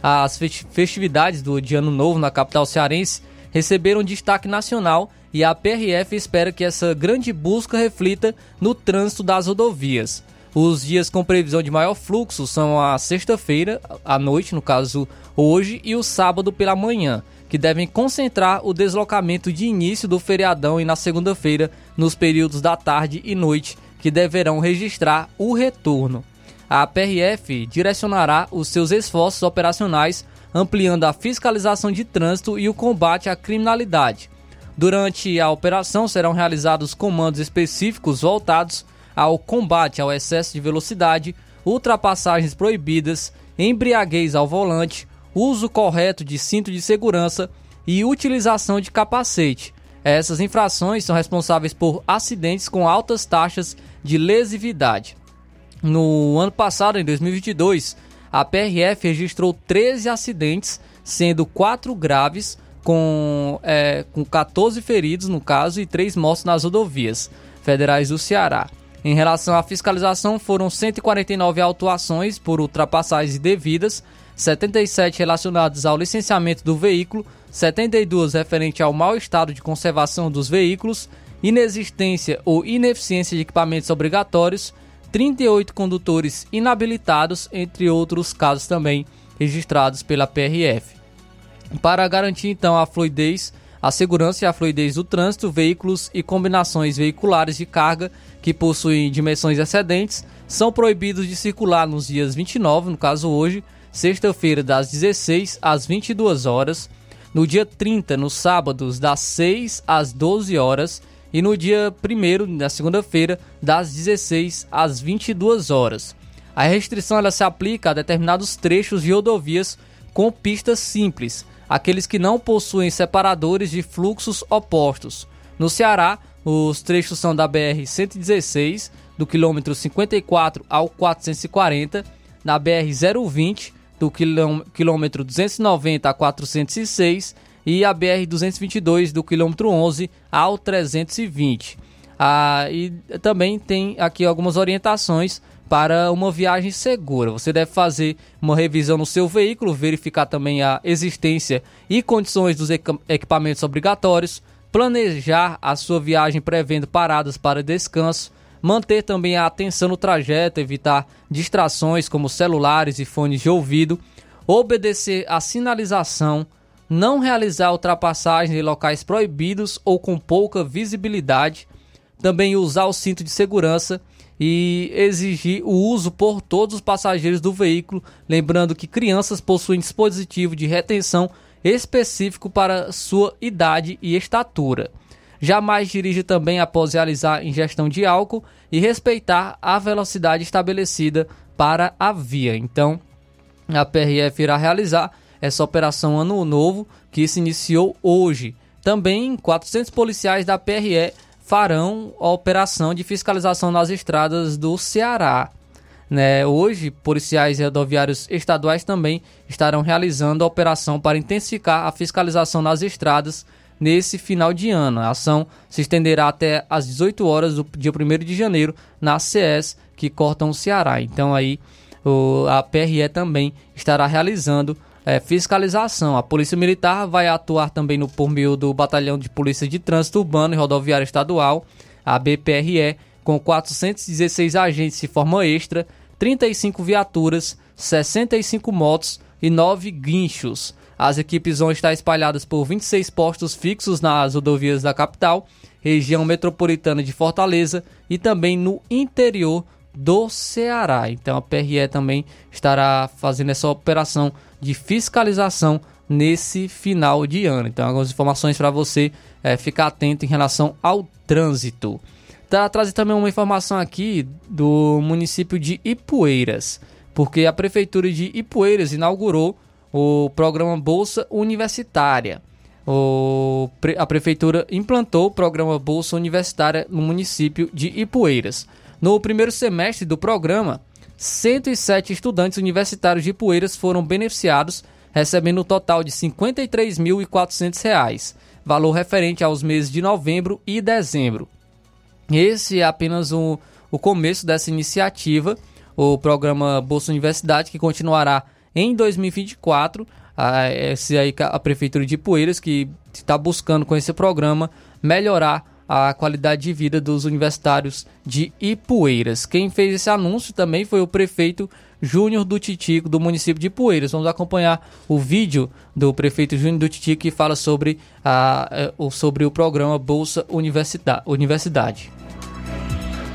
As festividades do de Ano Novo na capital cearense receberam destaque nacional e a PRF espera que essa grande busca reflita no trânsito das rodovias. Os dias com previsão de maior fluxo são a sexta-feira, à noite, no caso hoje, e o sábado pela manhã, que devem concentrar o deslocamento de início do feriadão e na segunda-feira, nos períodos da tarde e noite, que deverão registrar o retorno. A PRF direcionará os seus esforços operacionais ampliando a fiscalização de trânsito e o combate à criminalidade. Durante a operação serão realizados comandos específicos voltados ao combate ao excesso de velocidade, ultrapassagens proibidas, embriaguez ao volante, uso correto de cinto de segurança e utilização de capacete. Essas infrações são responsáveis por acidentes com altas taxas de lesividade. No ano passado, em 2022, a PRF registrou 13 acidentes, sendo 4 graves, com, é, com 14 feridos no caso e 3 mortos nas rodovias federais do Ceará. Em relação à fiscalização, foram 149 autuações por ultrapassagens indevidas, 77 relacionadas ao licenciamento do veículo, 72 referente ao mau estado de conservação dos veículos, inexistência ou ineficiência de equipamentos obrigatórios, 38 condutores inabilitados, entre outros casos também registrados pela PRF. Para garantir então a fluidez a segurança e a fluidez do trânsito, veículos e combinações veiculares de carga que possuem dimensões excedentes são proibidos de circular nos dias 29, no caso hoje, sexta-feira, das 16 às 22 horas, no dia 30, nos sábados, das 6 às 12 horas, e no dia 1, na segunda-feira, das 16 às 22 horas. A restrição ela se aplica a determinados trechos de rodovias com pistas simples, aqueles que não possuem separadores de fluxos opostos. No Ceará, os trechos são da BR 116, do quilômetro 54 ao 440, na BR 020, do quilômetro 290 a 406 e a BR 222 do quilômetro 11 ao 320. Ah, e também tem aqui algumas orientações para uma viagem segura. Você deve fazer uma revisão no seu veículo, verificar também a existência e condições dos equipamentos obrigatórios, planejar a sua viagem prevendo paradas para descanso, manter também a atenção no trajeto, evitar distrações como celulares e fones de ouvido, obedecer à sinalização, não realizar ultrapassagens em locais proibidos ou com pouca visibilidade, também usar o cinto de segurança e exigir o uso por todos os passageiros do veículo, lembrando que crianças possuem dispositivo de retenção específico para sua idade e estatura. Jamais dirige também após realizar ingestão de álcool e respeitar a velocidade estabelecida para a via. Então, a PRF irá realizar essa operação Ano Novo que se iniciou hoje. Também 400 policiais da PRE farão a operação de fiscalização nas estradas do Ceará. Né? Hoje, policiais rodoviários estaduais também estarão realizando a operação para intensificar a fiscalização nas estradas nesse final de ano. A ação se estenderá até às 18 horas do dia 1 de janeiro na CS que cortam o Ceará. Então aí o, a PRE também estará realizando é, fiscalização. A Polícia Militar vai atuar também no por meio do Batalhão de Polícia de Trânsito Urbano e Rodoviária Estadual, a BPRE, com 416 agentes de forma extra, 35 viaturas, 65 motos e 9 guinchos. As equipes vão estar espalhadas por 26 postos fixos nas rodovias da capital, região metropolitana de Fortaleza e também no interior do Ceará. Então a PRE também estará fazendo essa operação de fiscalização nesse final de ano. Então, algumas informações para você é, ficar atento em relação ao trânsito. Tá trazendo também uma informação aqui do município de Ipueiras, porque a prefeitura de Ipueiras inaugurou o programa Bolsa Universitária. O, a prefeitura implantou o programa Bolsa Universitária no município de Ipueiras. No primeiro semestre do programa, 107 estudantes universitários de Poeiras foram beneficiados, recebendo um total de R$ 53.400, valor referente aos meses de novembro e dezembro. Esse é apenas um, o começo dessa iniciativa, o programa Bolsa Universidade, que continuará em 2024. A, esse aí, a Prefeitura de Poeiras, que está buscando com esse programa melhorar a qualidade de vida dos universitários de Ipueiras. Quem fez esse anúncio também foi o prefeito Júnior do Titico, do município de Ipueiras. Vamos acompanhar o vídeo do prefeito Júnior do Titico que fala sobre, a, eh, sobre o programa Bolsa Universidade.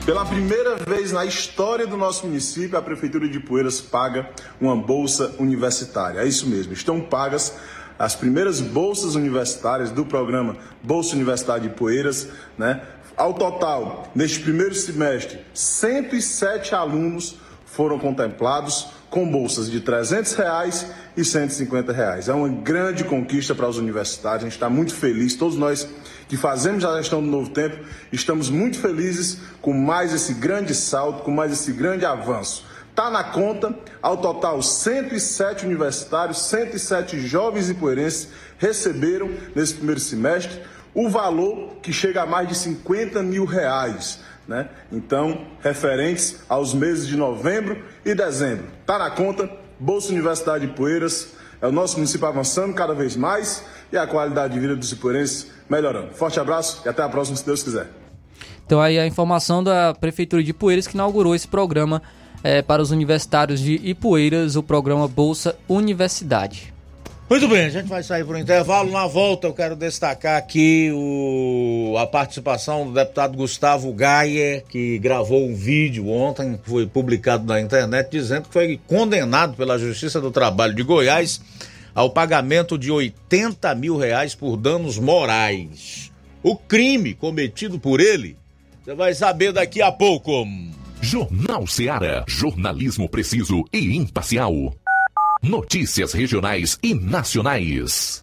Pela primeira vez na história do nosso município, a Prefeitura de Poeiras paga uma bolsa universitária. É isso mesmo, estão pagas as primeiras bolsas universitárias do programa Bolsa Universidade de Poeiras, né? Ao total, neste primeiro semestre, 107 alunos foram contemplados com bolsas de 300 reais e 150 reais. É uma grande conquista para os universitários. A gente está muito feliz. Todos nós que fazemos a gestão do Novo Tempo estamos muito felizes com mais esse grande salto, com mais esse grande avanço. Está na conta, ao total 107 universitários, 107 jovens ipuerenses receberam nesse primeiro semestre o valor que chega a mais de 50 mil reais. Né? Então, referentes aos meses de novembro e dezembro. Está na conta, Bolsa Universidade de Poeiras, é o nosso município avançando cada vez mais e a qualidade de vida dos ipuerenses melhorando. Forte abraço e até a próxima, se Deus quiser. Então aí a informação da Prefeitura de Poeiras que inaugurou esse programa é, para os universitários de Ipueiras, o programa Bolsa Universidade. Muito bem, a gente vai sair para o intervalo. Na volta, eu quero destacar aqui o, a participação do deputado Gustavo Gaia, que gravou um vídeo ontem, foi publicado na internet, dizendo que foi condenado pela Justiça do Trabalho de Goiás ao pagamento de 80 mil reais por danos morais. O crime cometido por ele, você vai saber daqui a pouco. Jornal Seara. Jornalismo preciso e imparcial. Notícias regionais e nacionais.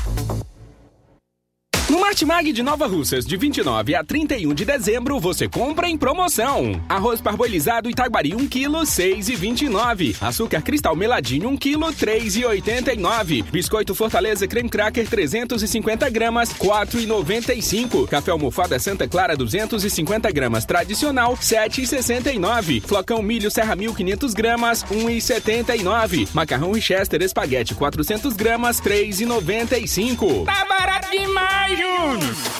No Martimag de Nova Russas, de 29 a 31 de dezembro, você compra em promoção. Arroz parboilizado Itaguari 1 kg, 6,29. Açúcar cristal meladinho 1 kg, 3,89. Biscoito Fortaleza creme cracker 350 gramas, 4,95. Café almofada Santa Clara 250 gramas tradicional, 7,69. Flocão milho Serra Mil 500 gramas, 1,79. Macarrão Richester espaguete 400 gramas, 3,95. Tá barato demais!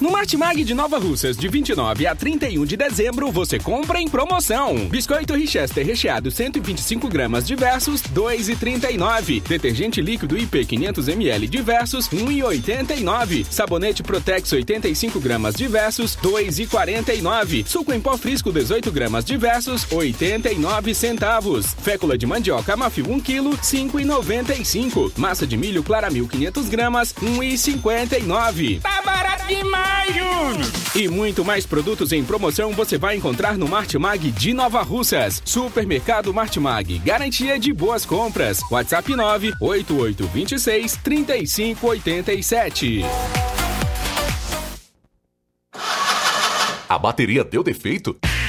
No Martimag de Nova Russas, de 29 a 31 de dezembro, você compra em promoção. Biscoito Richester recheado 125 gramas diversos, 2,39. Detergente líquido IP 500 ml diversos, 1,89. Sabonete Protex 85 gramas diversos, 2,49. Suco em pó frisco 18 gramas diversos, 89 centavos. Fécula de mandioca Mafio 1 kg, 5,95. Massa de milho Claramil 500 gramas, 1,59. Tá barato demais, Júnior! E muito mais produtos em promoção você vai encontrar no Martimag de Nova Russas. Supermercado Martimag, garantia de boas compras. WhatsApp 98826 3587. A bateria deu defeito?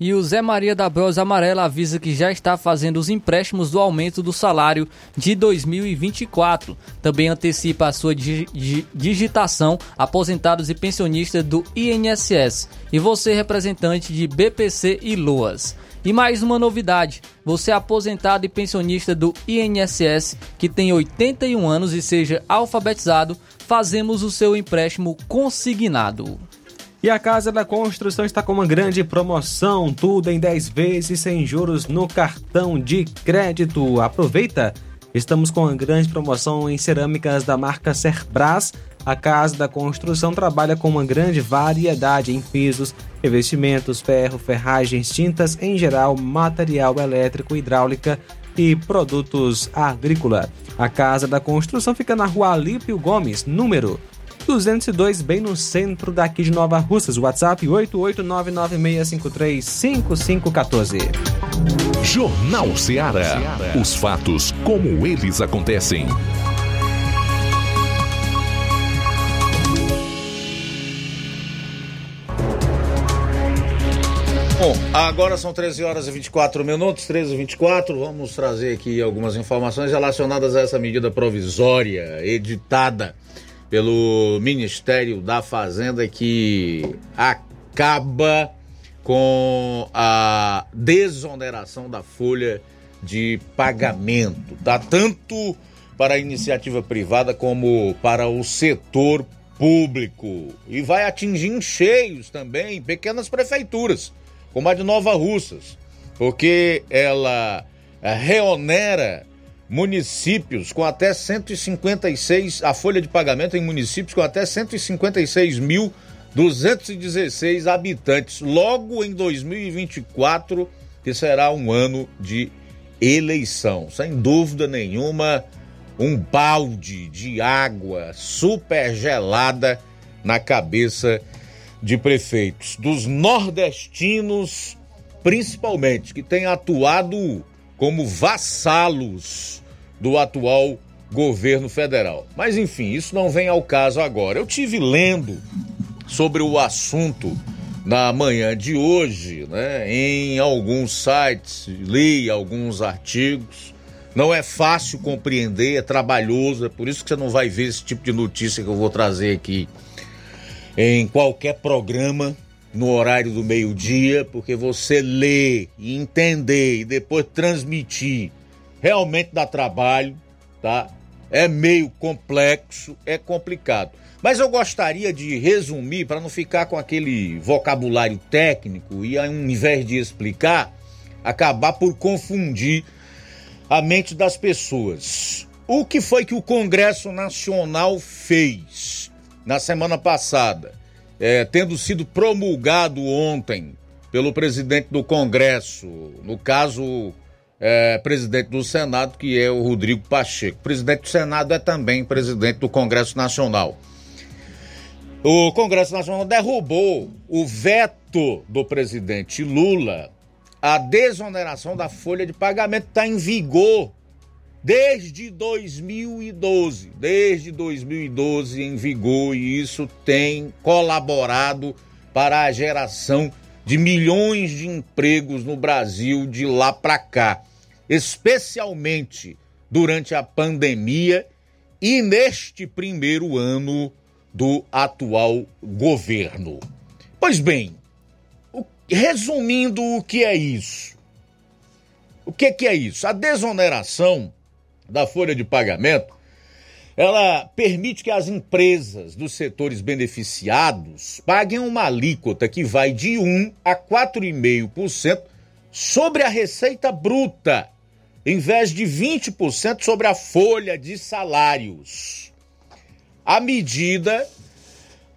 E o Zé Maria da Brosa Amarela avisa que já está fazendo os empréstimos do aumento do salário de 2024. Também antecipa a sua digi digitação aposentados e pensionistas do INSS. E você, representante de BPC e Loas. E mais uma novidade: você é aposentado e pensionista do INSS que tem 81 anos e seja alfabetizado, fazemos o seu empréstimo consignado. E a Casa da Construção está com uma grande promoção, tudo em 10 vezes sem juros no cartão de crédito. Aproveita! Estamos com uma grande promoção em cerâmicas da marca Cerbras. A Casa da Construção trabalha com uma grande variedade em pisos, revestimentos, ferro, ferragens, tintas em geral, material elétrico, hidráulica e produtos agrícola. A Casa da Construção fica na rua Alípio Gomes, número 202, bem no centro daqui de Nova Russas. WhatsApp 88996535514. Jornal Ceará. Os fatos como eles acontecem. Bom, agora são 13 horas e 24 minutos, 13 e 24. Vamos trazer aqui algumas informações relacionadas a essa medida provisória editada pelo Ministério da Fazenda que acaba com a desoneração da folha de pagamento, tá? Tanto para a iniciativa privada como para o setor público. E vai atingir em cheios também pequenas prefeituras como a de Nova Russas, porque ela eh, reonera municípios com até 156, a folha de pagamento em municípios com até 156.216 habitantes, logo em 2024, que será um ano de eleição. Sem dúvida nenhuma, um balde de água super gelada na cabeça de prefeitos, dos nordestinos principalmente, que têm atuado como vassalos do atual governo federal. Mas enfim, isso não vem ao caso agora. Eu tive lendo sobre o assunto na manhã de hoje, né, em alguns sites, li alguns artigos. Não é fácil compreender, é trabalhoso, é por isso que você não vai ver esse tipo de notícia que eu vou trazer aqui em qualquer programa no horário do meio-dia, porque você lê, entender e depois transmitir realmente dá trabalho, tá? É meio complexo, é complicado. Mas eu gostaria de resumir para não ficar com aquele vocabulário técnico e ao invés de explicar, acabar por confundir a mente das pessoas. O que foi que o Congresso Nacional fez? na semana passada, é, tendo sido promulgado ontem pelo presidente do Congresso, no caso, é, presidente do Senado, que é o Rodrigo Pacheco. Presidente do Senado é também presidente do Congresso Nacional. O Congresso Nacional derrubou o veto do presidente Lula. A desoneração da folha de pagamento está em vigor desde 2012, desde 2012 em vigor e isso tem colaborado para a geração de milhões de empregos no Brasil de lá para cá, especialmente durante a pandemia e neste primeiro ano do atual governo. Pois bem, resumindo o que é isso? O que, que é isso? A desoneração da folha de pagamento, ela permite que as empresas dos setores beneficiados paguem uma alíquota que vai de 1 a 4,5% sobre a receita bruta, em vez de 20% sobre a folha de salários. A medida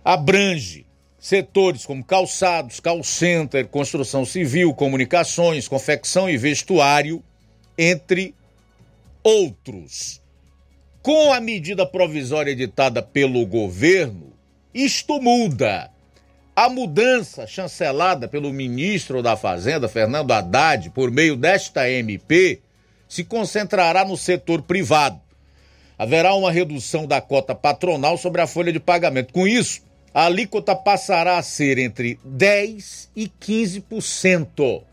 abrange setores como calçados, call center, construção civil, comunicações, confecção e vestuário, entre outros. Com a medida provisória editada pelo governo, isto muda. A mudança chancelada pelo ministro da Fazenda, Fernando Haddad, por meio desta MP, se concentrará no setor privado. Haverá uma redução da cota patronal sobre a folha de pagamento. Com isso, a alíquota passará a ser entre 10% e 15%,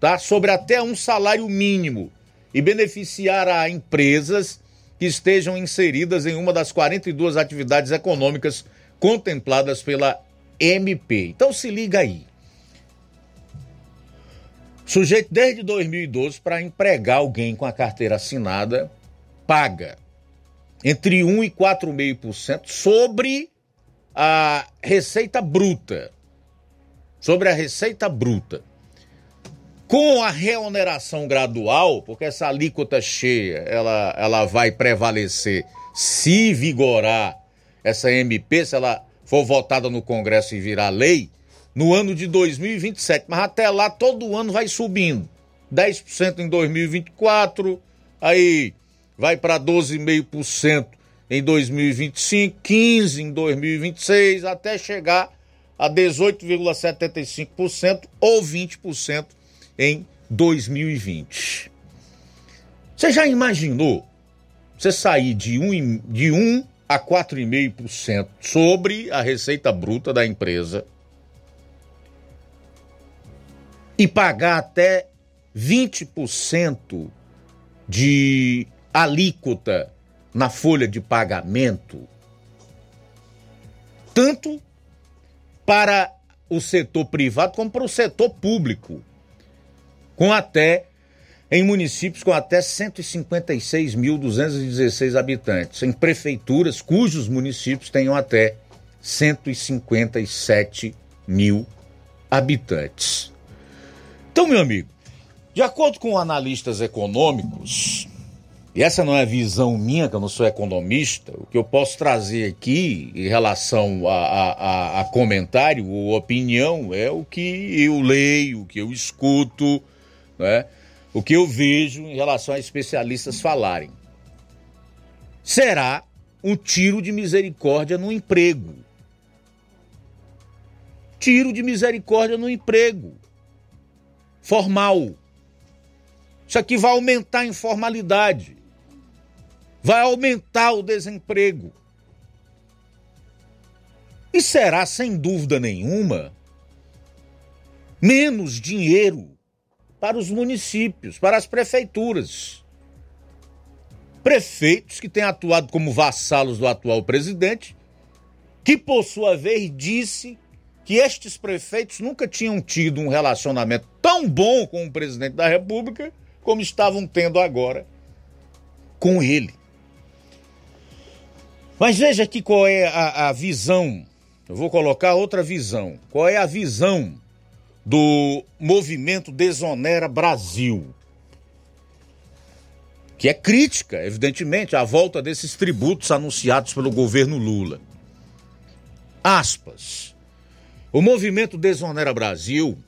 tá? sobre até um salário mínimo e beneficiará empresas que estejam inseridas em uma das 42 atividades econômicas contempladas pela MP. Então se liga aí. Sujeito desde 2012 para empregar alguém com a carteira assinada paga entre 1 e 4,5% sobre a receita bruta. Sobre a receita bruta. Com a reoneração gradual, porque essa alíquota cheia ela, ela vai prevalecer se vigorar essa MP, se ela for votada no Congresso e virar lei, no ano de 2027, mas até lá todo ano vai subindo. 10% em 2024, aí vai para 12,5% em 2025, 15 em 2026, até chegar a 18,75% ou 20% em 2020. Você já imaginou você sair de 1, de 1 a 4,5% sobre a receita bruta da empresa e pagar até 20% de alíquota na folha de pagamento, tanto para o setor privado como para o setor público, com até em municípios com até 156.216 habitantes, em prefeituras cujos municípios tenham até 157 mil habitantes. Então, meu amigo, de acordo com analistas econômicos, e essa não é visão minha, que eu não sou economista, o que eu posso trazer aqui em relação a, a, a comentário ou opinião é o que eu leio, o que eu escuto, né? o que eu vejo em relação a especialistas falarem. Será um tiro de misericórdia no emprego. Tiro de misericórdia no emprego. Formal. Isso aqui vai aumentar a informalidade. Vai aumentar o desemprego. E será, sem dúvida nenhuma, menos dinheiro para os municípios, para as prefeituras. Prefeitos que têm atuado como vassalos do atual presidente, que por sua vez disse que estes prefeitos nunca tinham tido um relacionamento tão bom com o presidente da República como estavam tendo agora com ele. Mas veja aqui qual é a, a visão. Eu vou colocar outra visão. Qual é a visão do movimento Desonera Brasil, que é crítica, evidentemente, à volta desses tributos anunciados pelo governo Lula. Aspas. O movimento Desonera Brasil,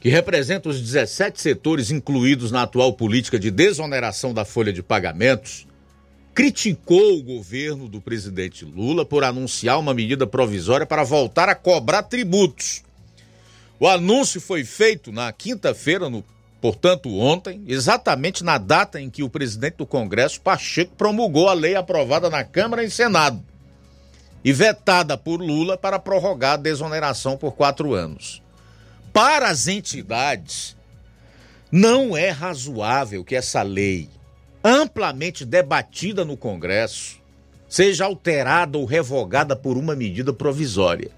que representa os 17 setores incluídos na atual política de desoneração da folha de pagamentos, criticou o governo do presidente Lula por anunciar uma medida provisória para voltar a cobrar tributos o anúncio foi feito na quinta-feira, portanto ontem, exatamente na data em que o presidente do Congresso, Pacheco, promulgou a lei aprovada na Câmara e Senado e vetada por Lula para prorrogar a desoneração por quatro anos. Para as entidades, não é razoável que essa lei, amplamente debatida no Congresso, seja alterada ou revogada por uma medida provisória.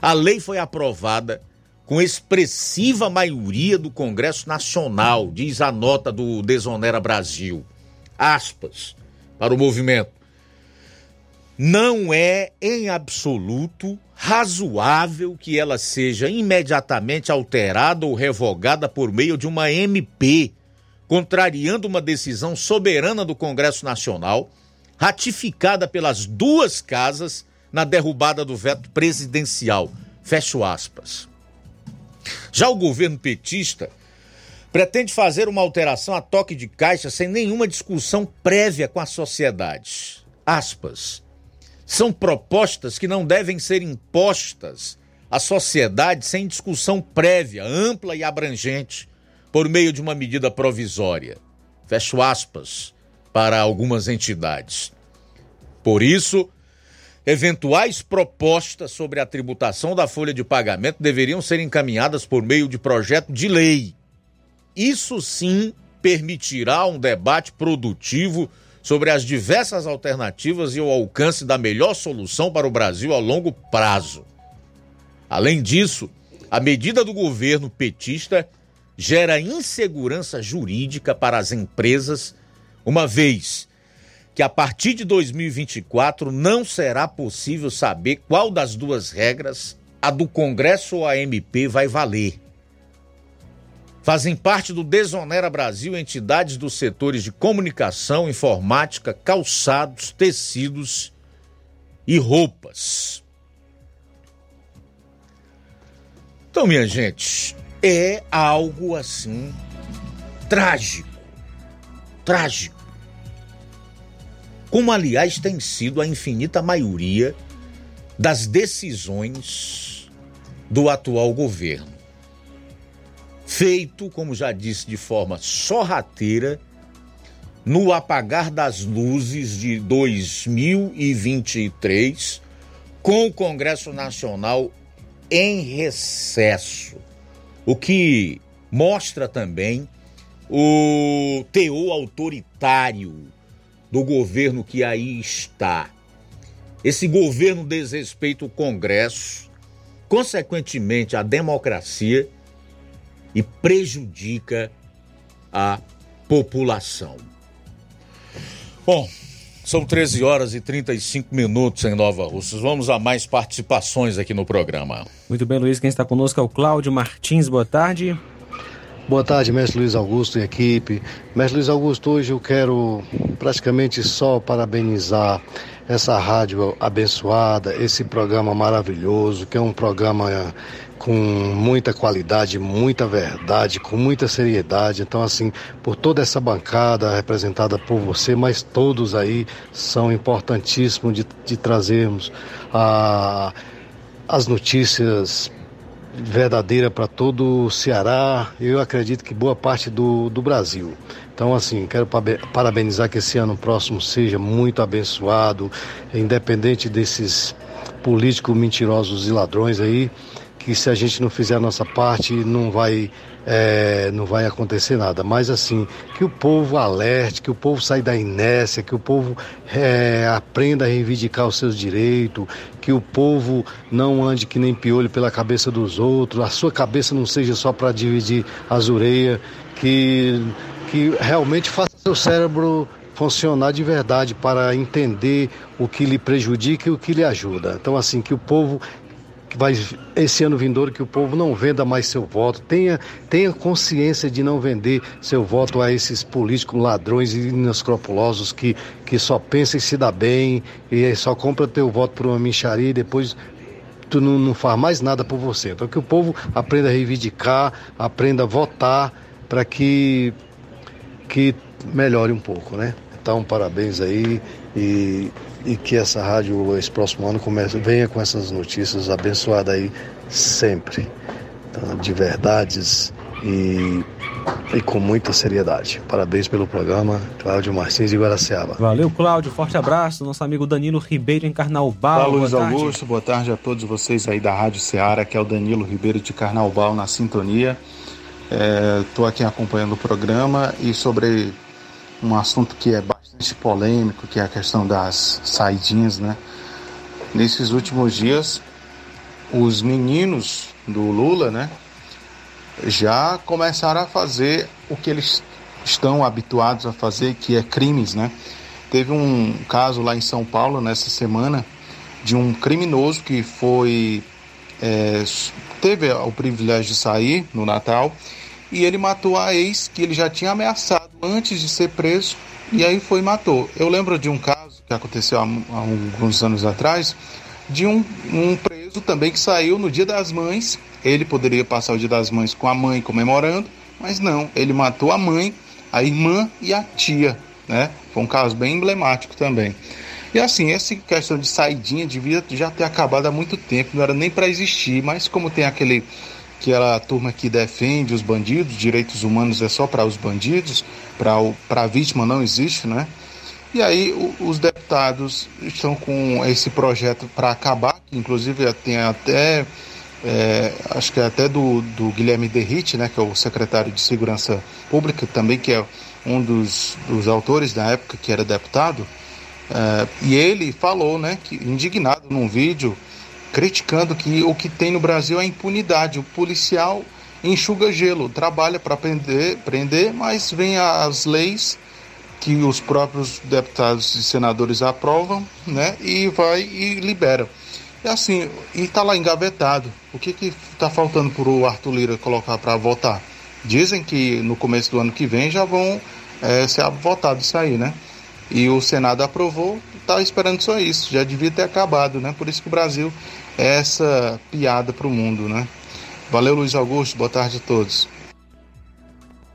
A lei foi aprovada com expressiva maioria do Congresso Nacional, diz a nota do Desonera Brasil. Aspas para o movimento. Não é em absoluto razoável que ela seja imediatamente alterada ou revogada por meio de uma MP, contrariando uma decisão soberana do Congresso Nacional, ratificada pelas duas casas na derrubada do veto presidencial. Fecho aspas. Já o governo petista pretende fazer uma alteração a toque de caixa sem nenhuma discussão prévia com a sociedade. Aspas. São propostas que não devem ser impostas à sociedade sem discussão prévia, ampla e abrangente, por meio de uma medida provisória. Fecho aspas para algumas entidades. Por isso, Eventuais propostas sobre a tributação da folha de pagamento deveriam ser encaminhadas por meio de projeto de lei. Isso sim permitirá um debate produtivo sobre as diversas alternativas e o alcance da melhor solução para o Brasil a longo prazo. Além disso, a medida do governo petista gera insegurança jurídica para as empresas, uma vez que a partir de 2024 não será possível saber qual das duas regras, a do Congresso ou a MP, vai valer. Fazem parte do Desonera Brasil entidades dos setores de comunicação, informática, calçados, tecidos e roupas. Então, minha gente, é algo assim trágico. Trágico. Como, aliás, tem sido a infinita maioria das decisões do atual governo. Feito, como já disse, de forma sorrateira, no apagar das luzes de 2023, com o Congresso Nacional em recesso, o que mostra também o teor autoritário do governo que aí está. Esse governo desrespeita o Congresso, consequentemente a democracia e prejudica a população. Bom, são 13 horas e 35 minutos em Nova Russas. Vamos a mais participações aqui no programa. Muito bem, Luiz. Quem está conosco é o Cláudio Martins. Boa tarde. Boa tarde, mestre Luiz Augusto e equipe. Mestre Luiz Augusto, hoje eu quero praticamente só parabenizar essa rádio abençoada, esse programa maravilhoso, que é um programa com muita qualidade, muita verdade, com muita seriedade. Então, assim, por toda essa bancada representada por você, mas todos aí são importantíssimos de, de trazermos a, as notícias verdadeira para todo o Ceará, eu acredito que boa parte do, do Brasil. Então, assim, quero parabenizar que esse ano próximo seja muito abençoado, independente desses políticos mentirosos e ladrões aí, que se a gente não fizer a nossa parte, não vai é, não vai acontecer nada. Mas assim, que o povo alerte, que o povo saia da inércia, que o povo é, aprenda a reivindicar os seus direitos, que o povo não ande que nem piolho pela cabeça dos outros, a sua cabeça não seja só para dividir as ureias, que, que realmente faça seu cérebro funcionar de verdade para entender o que lhe prejudica e o que lhe ajuda. Então, assim, que o povo que vai esse ano vindouro que o povo não venda mais seu voto, tenha, tenha consciência de não vender seu voto a esses políticos ladrões e inescrupulosos que, que só pensam em se dar bem e só compra teu voto por uma mincharia e depois tu não, não faz mais nada por você. Então que o povo aprenda a reivindicar, aprenda a votar para que, que melhore um pouco, né? Então, parabéns aí e, e que essa rádio, esse próximo ano, comece, venha com essas notícias abençoadas aí sempre, então, de verdades e, e com muita seriedade. Parabéns pelo programa, Cláudio Martins de Guaraciaba. Valeu, Cláudio. Forte abraço. Nosso amigo Danilo Ribeiro em Carnaubal. Fala, Luiz Augusto. Boa tarde a todos vocês aí da Rádio Ceará, que é o Danilo Ribeiro de Carnaubal na sintonia. Estou é, aqui acompanhando o programa e sobre um assunto que é polêmico, que é a questão das saidinhas, né? Nesses últimos dias, os meninos do Lula, né, já começaram a fazer o que eles estão habituados a fazer, que é crimes, né? Teve um caso lá em São Paulo nessa semana de um criminoso que foi é, teve o privilégio de sair no Natal e ele matou a ex que ele já tinha ameaçado antes de ser preso e aí foi e matou. Eu lembro de um caso que aconteceu há, há alguns anos atrás de um, um preso também que saiu no Dia das Mães. Ele poderia passar o Dia das Mães com a mãe comemorando, mas não, ele matou a mãe, a irmã e a tia, né? Foi um caso bem emblemático também. E assim, essa questão de saidinha devia já ter acabado há muito tempo, não era nem para existir, mas como tem aquele aquela turma que defende os bandidos, direitos humanos é só para os bandidos, para a vítima não existe, né? E aí o, os deputados estão com esse projeto para acabar, que inclusive tem até, é, acho que é até do, do Guilherme Derrite, né, que é o secretário de Segurança Pública, também que é um dos, dos autores da época que era deputado, é, e ele falou, né, que indignado num vídeo, criticando que o que tem no Brasil é impunidade. O policial enxuga gelo, trabalha para prender, prender, mas vem as leis que os próprios deputados e senadores aprovam, né? E vai e libera. E assim, e está lá engavetado. O que que está faltando para o Arthur Lira colocar para votar? Dizem que no começo do ano que vem já vão é, ser votados isso aí, né? E o Senado aprovou, está esperando só isso. Já devia ter acabado, né? Por isso que o Brasil é essa piada para o mundo, né? Valeu, Luiz Augusto. Boa tarde a todos.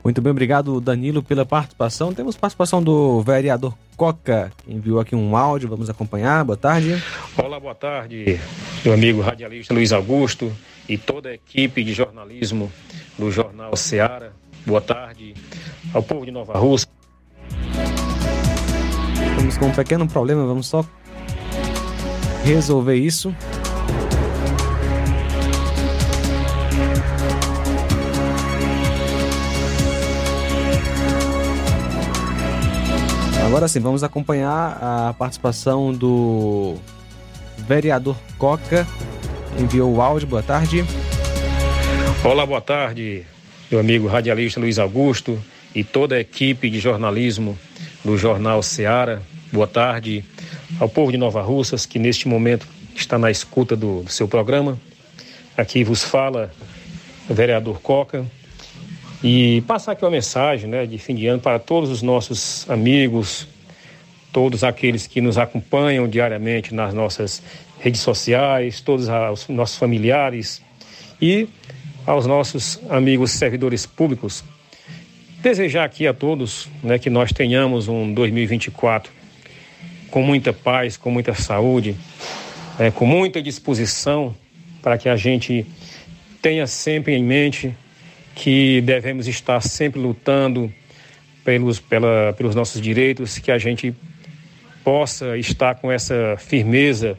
Muito bem, obrigado Danilo pela participação. Temos participação do vereador Coca, que enviou aqui um áudio, vamos acompanhar. Boa tarde. Olá, boa tarde, meu amigo radialista Luiz Augusto e toda a equipe de jornalismo do Jornal Seara. Boa tarde ao povo de Nova Rússia. Estamos com um pequeno problema, vamos só resolver isso. Agora sim, vamos acompanhar a participação do vereador Coca. Enviou o áudio, boa tarde. Olá, boa tarde, meu amigo radialista Luiz Augusto e toda a equipe de jornalismo do Jornal Seara. Boa tarde ao povo de Nova Russas que neste momento está na escuta do, do seu programa. Aqui vos fala o vereador Coca, e passar aqui uma mensagem né, de fim de ano para todos os nossos amigos, todos aqueles que nos acompanham diariamente nas nossas redes sociais, todos os nossos familiares e aos nossos amigos servidores públicos. Desejar aqui a todos né, que nós tenhamos um 2024 com muita paz, com muita saúde, né, com muita disposição para que a gente tenha sempre em mente que devemos estar sempre lutando pelos, pela, pelos nossos direitos, que a gente possa estar com essa firmeza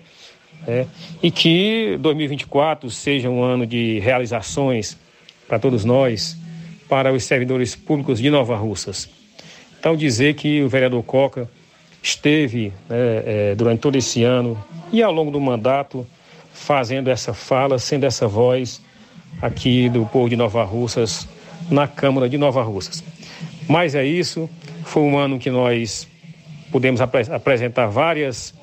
né? e que 2024 seja um ano de realizações para todos nós, para os servidores públicos de Nova Russas. Então, dizer que o vereador Coca esteve né, é, durante todo esse ano e ao longo do mandato fazendo essa fala, sendo essa voz aqui do povo de Nova Russas na Câmara de Nova Russas. Mas é isso, foi um ano que nós pudemos ap apresentar várias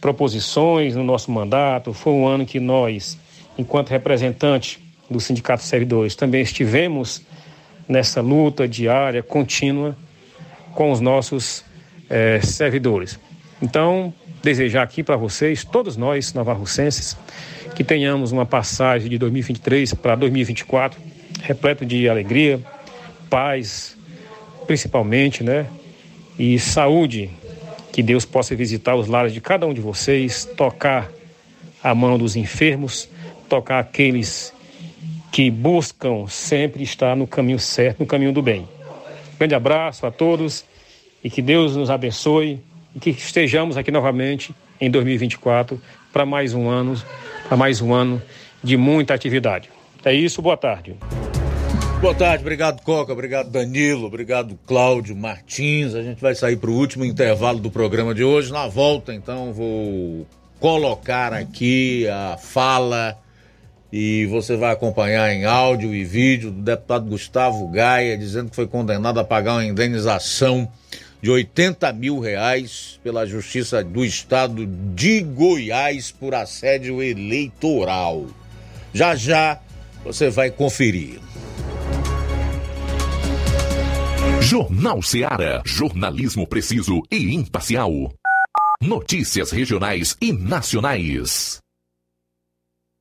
proposições no nosso mandato, foi um ano que nós, enquanto representante do Sindicato de Servidores, também estivemos nessa luta diária, contínua, com os nossos eh, servidores. Então, desejar aqui para vocês, todos nós, navarrocenses, que tenhamos uma passagem de 2023 para 2024 repleto de alegria, paz, principalmente, né? E saúde, que Deus possa visitar os lares de cada um de vocês, tocar a mão dos enfermos, tocar aqueles que buscam sempre estar no caminho certo, no caminho do bem. Grande abraço a todos e que Deus nos abençoe e que estejamos aqui novamente em 2024 para mais um ano a mais um ano de muita atividade. É isso, boa tarde. Boa tarde, obrigado Coca, obrigado Danilo, obrigado Cláudio Martins. A gente vai sair para o último intervalo do programa de hoje. Na volta, então, vou colocar aqui a fala e você vai acompanhar em áudio e vídeo do deputado Gustavo Gaia dizendo que foi condenado a pagar uma indenização de 80 mil reais pela Justiça do Estado de Goiás por assédio eleitoral. Já já você vai conferir. Jornal Seara. Jornalismo preciso e imparcial. Notícias regionais e nacionais.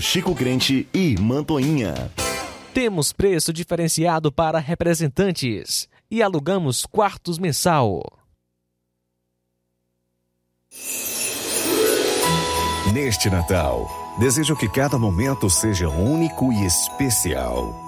Chico Crente e Mantoinha. Temos preço diferenciado para representantes e alugamos quartos mensal. Neste Natal, desejo que cada momento seja único e especial.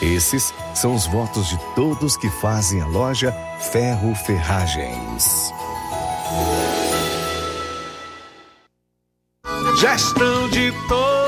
Esses são os votos de todos que fazem a loja Ferro Ferragens. Gestão de todos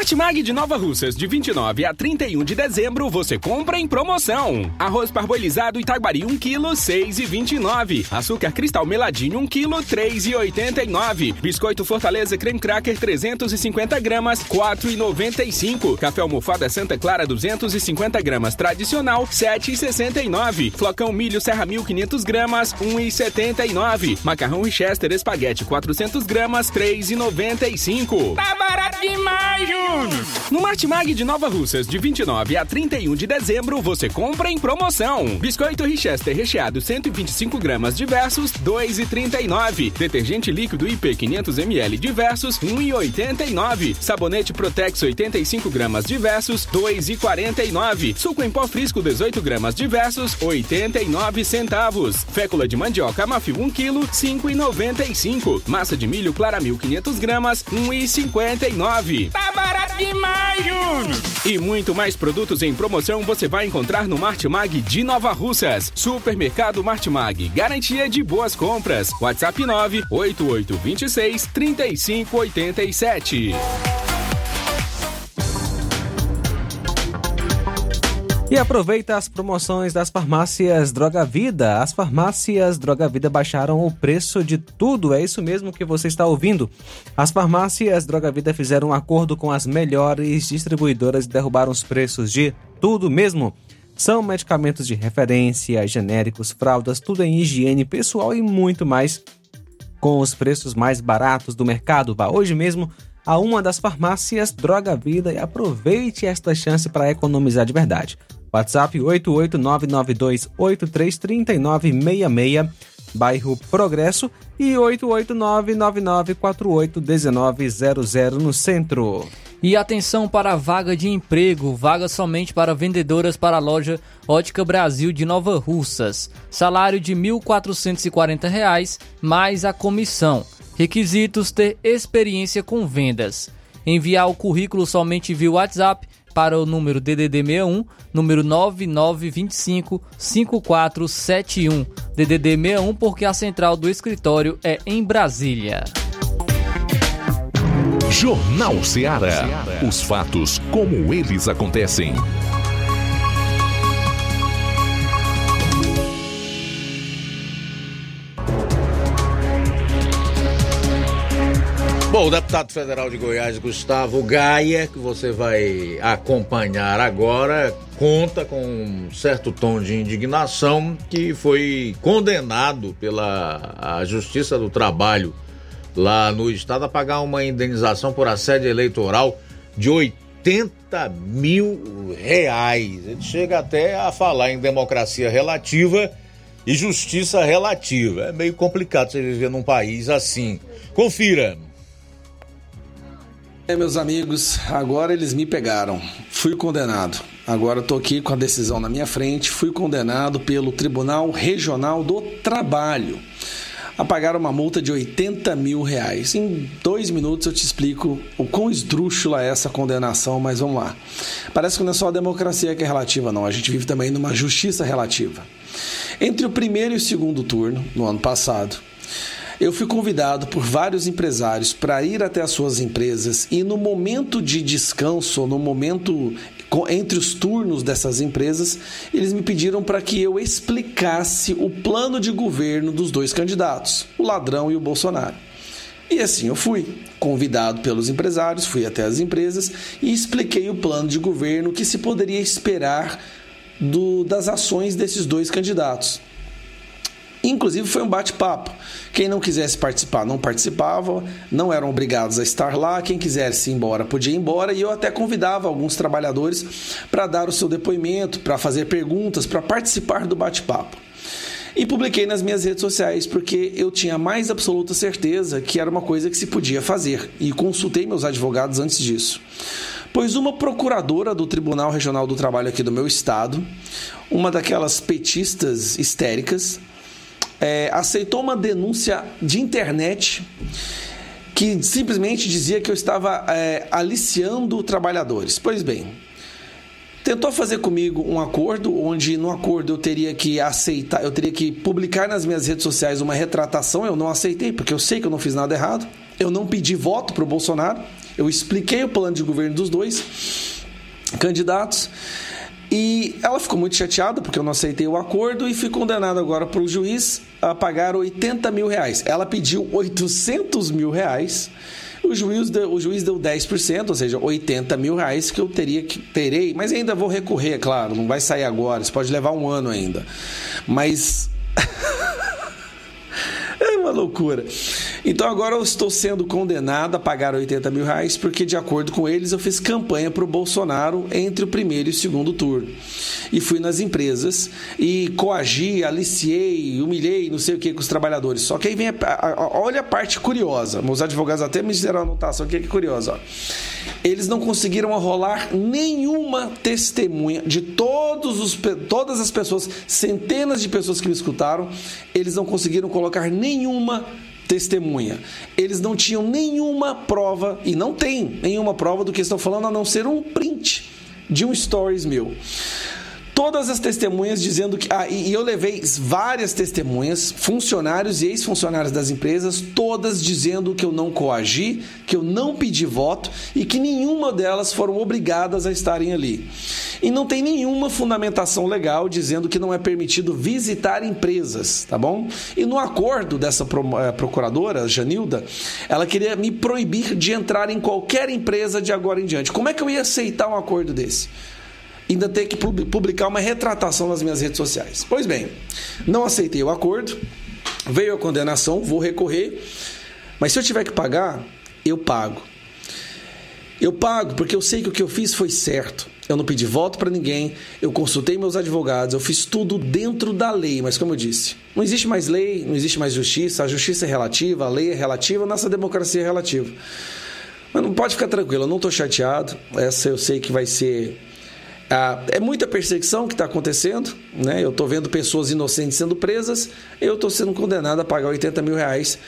Martimag de Nova Russas, de 29 a 31 de dezembro, você compra em promoção. Arroz parbolizado Itaguari 1 kg, 6,29. Açúcar cristal meladinho 1 kg, 3,89. Biscoito Fortaleza creme cracker 350 gramas, 4,95. Café almofada Santa Clara 250 gramas tradicional, 7,69. Flocão milho Serra 1500 gramas, 1,79. Macarrão Richester espaguete 400 gramas, 3,95. Tá barato demais, Júnior! No Martimag de Nova Russas, de 29 a 31 de dezembro, você compra em promoção. Biscoito Richester recheado 125 gramas diversos, 2,39. Detergente líquido IP 500 ml diversos, 1,89. Sabonete Protex 85 gramas diversos, 2,49. Suco em pó frisco 18 gramas diversos, 89 centavos. Fécula de mandioca Mafio 1 kg, 5,95. Massa de milho Claramil 500 gramas, 1,59. Tá barato demais, Júnior! E muito mais produtos em promoção você vai encontrar no Martimag de Nova Russas. Supermercado Martimag, garantia de boas compras. WhatsApp 98826 3587. E aproveita as promoções das farmácias Droga Vida. As farmácias Droga Vida baixaram o preço de tudo, é isso mesmo que você está ouvindo. As farmácias Droga Vida fizeram um acordo com as melhores distribuidoras e derrubaram os preços de tudo mesmo. São medicamentos de referência, genéricos, fraldas, tudo em higiene pessoal e muito mais. Com os preços mais baratos do mercado, vá hoje mesmo a uma das farmácias Droga Vida e aproveite esta chance para economizar de verdade. WhatsApp 88992833966, bairro Progresso e 88999481900 no centro. E atenção para a vaga de emprego, vaga somente para vendedoras para a loja Ótica Brasil de Nova Russas. Salário de R$ 1.440 mais a comissão. Requisitos: ter experiência com vendas. Enviar o currículo somente via WhatsApp para o número DDD 61, número 9925 5471. DDD 61 porque a central do escritório é em Brasília. Jornal Ceará. Os fatos como eles acontecem. Bom, o deputado federal de Goiás, Gustavo Gaia, que você vai acompanhar agora, conta com um certo tom de indignação que foi condenado pela Justiça do Trabalho lá no estado a pagar uma indenização por assédio eleitoral de 80 mil reais. Ele chega até a falar em democracia relativa e justiça relativa. É meio complicado você viver num país assim. Confira. É, meus amigos, agora eles me pegaram. Fui condenado. Agora estou aqui com a decisão na minha frente. Fui condenado pelo Tribunal Regional do Trabalho a pagar uma multa de 80 mil reais. Em dois minutos eu te explico o quão esdrúxula é essa condenação, mas vamos lá. Parece que não é só a democracia que é relativa, não. A gente vive também numa justiça relativa. Entre o primeiro e o segundo turno, no ano passado, eu fui convidado por vários empresários para ir até as suas empresas e no momento de descanso, no momento entre os turnos dessas empresas, eles me pediram para que eu explicasse o plano de governo dos dois candidatos, o Ladrão e o Bolsonaro. E assim eu fui, convidado pelos empresários, fui até as empresas e expliquei o plano de governo que se poderia esperar do, das ações desses dois candidatos. Inclusive foi um bate-papo. Quem não quisesse participar não participava, não eram obrigados a estar lá. Quem quisesse ir embora podia ir embora. E eu até convidava alguns trabalhadores para dar o seu depoimento, para fazer perguntas, para participar do bate-papo. E publiquei nas minhas redes sociais porque eu tinha mais absoluta certeza que era uma coisa que se podia fazer. E consultei meus advogados antes disso pois uma procuradora do Tribunal Regional do Trabalho aqui do meu estado, uma daquelas petistas histéricas, é, aceitou uma denúncia de internet que simplesmente dizia que eu estava é, aliciando trabalhadores. Pois bem, tentou fazer comigo um acordo, onde no acordo eu teria que aceitar, eu teria que publicar nas minhas redes sociais uma retratação. Eu não aceitei, porque eu sei que eu não fiz nada errado. Eu não pedi voto para o Bolsonaro. Eu expliquei o plano de governo dos dois candidatos. E ela ficou muito chateada porque eu não aceitei o acordo e fui condenada agora para o juiz a pagar 80 mil reais. Ela pediu 800 mil reais. O juiz, deu, o juiz deu 10%, ou seja, 80 mil reais que eu teria que terei, mas ainda vou recorrer, é claro, não vai sair agora, isso pode levar um ano ainda. Mas uma loucura. Então agora eu estou sendo condenado a pagar 80 mil reais porque, de acordo com eles, eu fiz campanha para o Bolsonaro entre o primeiro e o segundo turno. E fui nas empresas e coagi, aliciei, humilhei, não sei o que com os trabalhadores. Só que aí vem a, a, a, olha a parte curiosa. Meus advogados até me fizeram anotação aqui que é curiosa. Eles não conseguiram arrolar nenhuma testemunha de todos os, todas as pessoas, centenas de pessoas que me escutaram, eles não conseguiram colocar nem nenhuma testemunha. Eles não tinham nenhuma prova, e não tem nenhuma prova do que estão falando, a não ser um print de um stories meu todas as testemunhas dizendo que. Ah, e eu levei várias testemunhas, funcionários e ex-funcionários das empresas, todas dizendo que eu não coagi, que eu não pedi voto e que nenhuma delas foram obrigadas a estarem ali. E não tem nenhuma fundamentação legal dizendo que não é permitido visitar empresas, tá bom? E no acordo dessa eh, procuradora, Janilda, ela queria me proibir de entrar em qualquer empresa de agora em diante. Como é que eu ia aceitar um acordo desse? Ainda ter que publicar uma retratação nas minhas redes sociais. Pois bem, não aceitei o acordo, veio a condenação, vou recorrer, mas se eu tiver que pagar, eu pago. Eu pago porque eu sei que o que eu fiz foi certo. Eu não pedi voto para ninguém, eu consultei meus advogados, eu fiz tudo dentro da lei, mas como eu disse, não existe mais lei, não existe mais justiça, a justiça é relativa, a lei é relativa, a nossa democracia é relativa. Mas não pode ficar tranquilo, eu não estou chateado, essa eu sei que vai ser ah, é muita perseguição que está acontecendo, né? Eu estou vendo pessoas inocentes sendo presas, eu estou sendo condenado a pagar 80 mil reais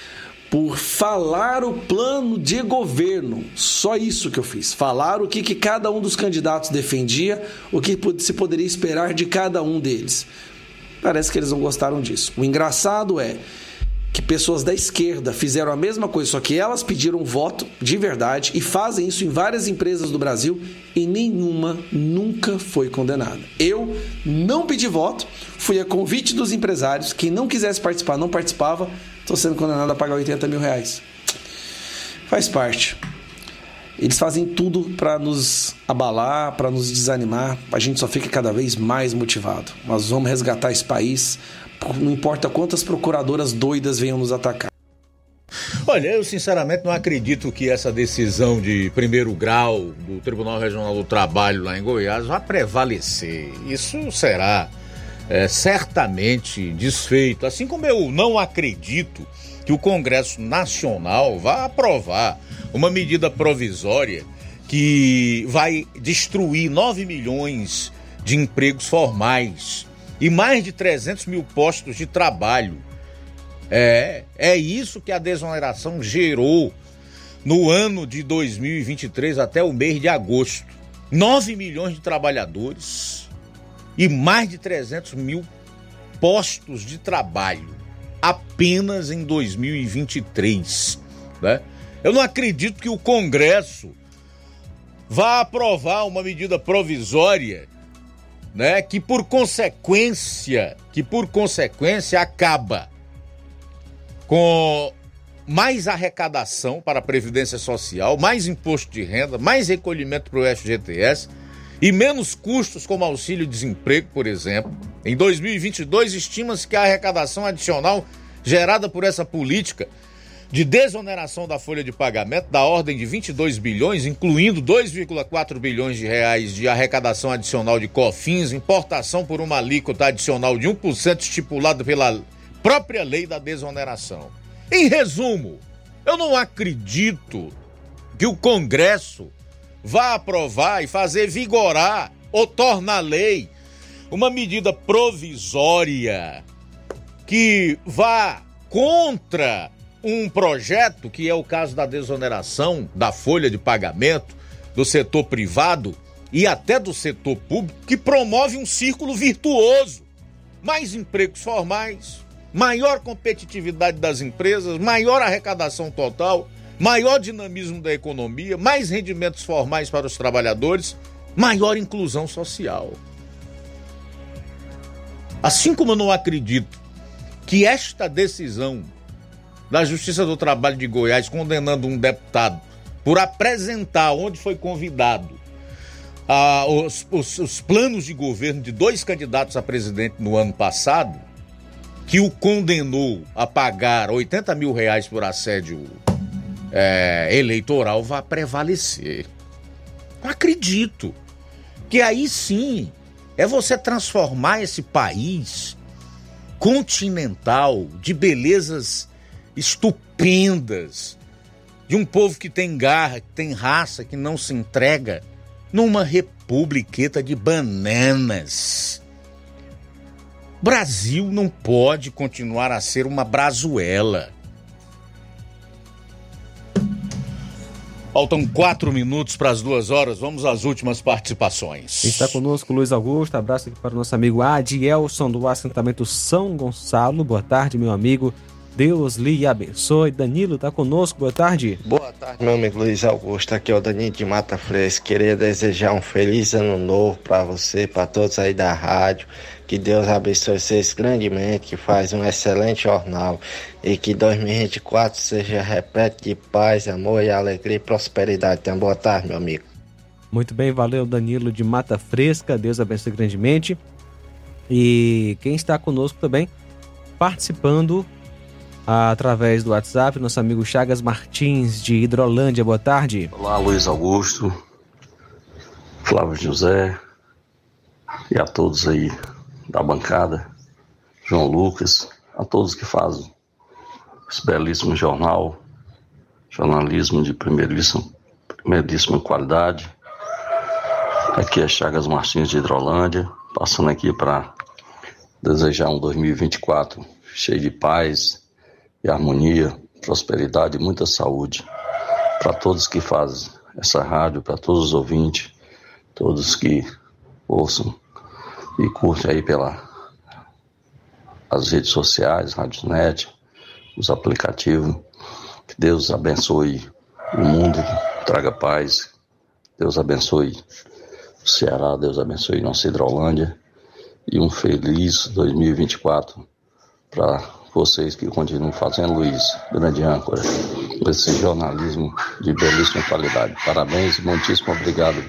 por falar o plano de governo. Só isso que eu fiz. Falar o que, que cada um dos candidatos defendia, o que se poderia esperar de cada um deles. Parece que eles não gostaram disso. O engraçado é que pessoas da esquerda fizeram a mesma coisa, só que elas pediram voto de verdade e fazem isso em várias empresas do Brasil e nenhuma nunca foi condenada. Eu não pedi voto, fui a convite dos empresários, quem não quisesse participar não participava, estou sendo condenado a pagar 80 mil reais. Faz parte. Eles fazem tudo para nos abalar, para nos desanimar. A gente só fica cada vez mais motivado. Nós vamos resgatar esse país não importa quantas procuradoras doidas venham nos atacar. Olha, eu sinceramente não acredito que essa decisão de primeiro grau do Tribunal Regional do Trabalho lá em Goiás vá prevalecer. Isso será é, certamente desfeito. Assim como eu não acredito que o Congresso Nacional vá aprovar uma medida provisória que vai destruir 9 milhões de empregos formais e mais de 300 mil postos de trabalho. É, é isso que a desoneração gerou no ano de 2023 até o mês de agosto. 9 milhões de trabalhadores e mais de 300 mil postos de trabalho apenas em 2023. Né? Eu não acredito que o Congresso vai aprovar uma medida provisória, né, que por consequência, que por consequência acaba com mais arrecadação para a previdência social, mais imposto de renda, mais recolhimento para o FGTS e menos custos como auxílio-desemprego, por exemplo. Em 2022, estima-se que a arrecadação adicional gerada por essa política de desoneração da folha de pagamento da ordem de 22 bilhões, incluindo 2,4 bilhões de reais de arrecadação adicional de cofins, importação por uma alíquota adicional de 1% estipulado pela própria lei da desoneração. Em resumo, eu não acredito que o Congresso vá aprovar e fazer vigorar ou tornar lei uma medida provisória que vá contra um projeto, que é o caso da desoneração da folha de pagamento do setor privado e até do setor público, que promove um círculo virtuoso. Mais empregos formais, maior competitividade das empresas, maior arrecadação total maior dinamismo da economia, mais rendimentos formais para os trabalhadores, maior inclusão social. Assim como eu não acredito que esta decisão da Justiça do Trabalho de Goiás condenando um deputado por apresentar onde foi convidado os, os, os planos de governo de dois candidatos a presidente no ano passado, que o condenou a pagar 80 mil reais por assédio é, eleitoral vá prevalecer. Acredito que aí sim é você transformar esse país continental de belezas estupendas, de um povo que tem garra, que tem raça, que não se entrega, numa republiqueta de bananas. Brasil não pode continuar a ser uma brazuela. Faltam quatro minutos para as duas horas. Vamos às últimas participações. Está conosco Luiz Augusto. Abraço aqui para o nosso amigo Adielson do assentamento São Gonçalo. Boa tarde, meu amigo. Deus lhe abençoe. Danilo está conosco. Boa tarde. Boa tarde, meu amigo Luiz Augusto. Aqui é o Danilo de Mata Fresca. Queria desejar um feliz ano novo para você, para todos aí da rádio. Que Deus abençoe vocês grandemente, que faz um excelente jornal e que 2024 seja repleto de paz, amor e alegria e prosperidade. Então, boa tarde, meu amigo. Muito bem, valeu Danilo de Mata Fresca. Deus abençoe grandemente. E quem está conosco também participando através do WhatsApp, nosso amigo Chagas Martins de Hidrolândia. Boa tarde. Olá, Luiz Augusto, Flávio José e a todos aí da bancada, João Lucas, a todos que fazem esse belíssimo jornal, jornalismo de primeiríssima, primeiríssima qualidade. Aqui é Chagas Martins de Hidrolândia, passando aqui para desejar um 2024 cheio de paz e harmonia, prosperidade e muita saúde para todos que fazem essa rádio, para todos os ouvintes, todos que ouçam e curte aí pela as redes sociais, Net, os aplicativos. Que Deus abençoe o mundo, traga paz. Deus abençoe o Ceará, Deus abençoe nossa Hidrolândia. E um feliz 2024 para vocês que continuam fazendo, Luiz, grande âncora, esse jornalismo de belíssima qualidade. Parabéns e muitíssimo obrigado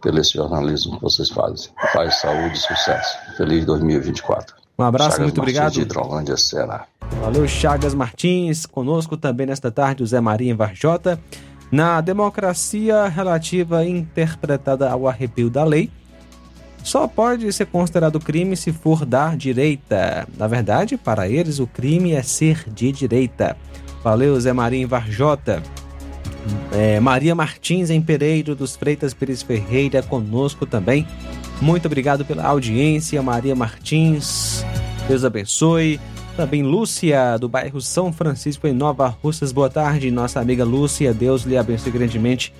pelo esse jornalismo que vocês fazem. Paz, saúde e sucesso. Feliz 2024. Um abraço, Chagas muito Martins obrigado. de Hidrolândia, Ceará. Valeu, Chagas Martins. Conosco também nesta tarde o Zé Maria Varjota. Na democracia relativa interpretada ao arrepio da lei, só pode ser considerado crime se for da direita. Na verdade, para eles, o crime é ser de direita. Valeu, Zé Maria em Varjota. É, Maria Martins em Pereiro dos Freitas Pires Ferreira conosco também. Muito obrigado pela audiência, Maria Martins. Deus abençoe. Também Lúcia, do bairro São Francisco, em Nova Russas. Boa tarde, nossa amiga Lúcia. Deus lhe abençoe grandemente.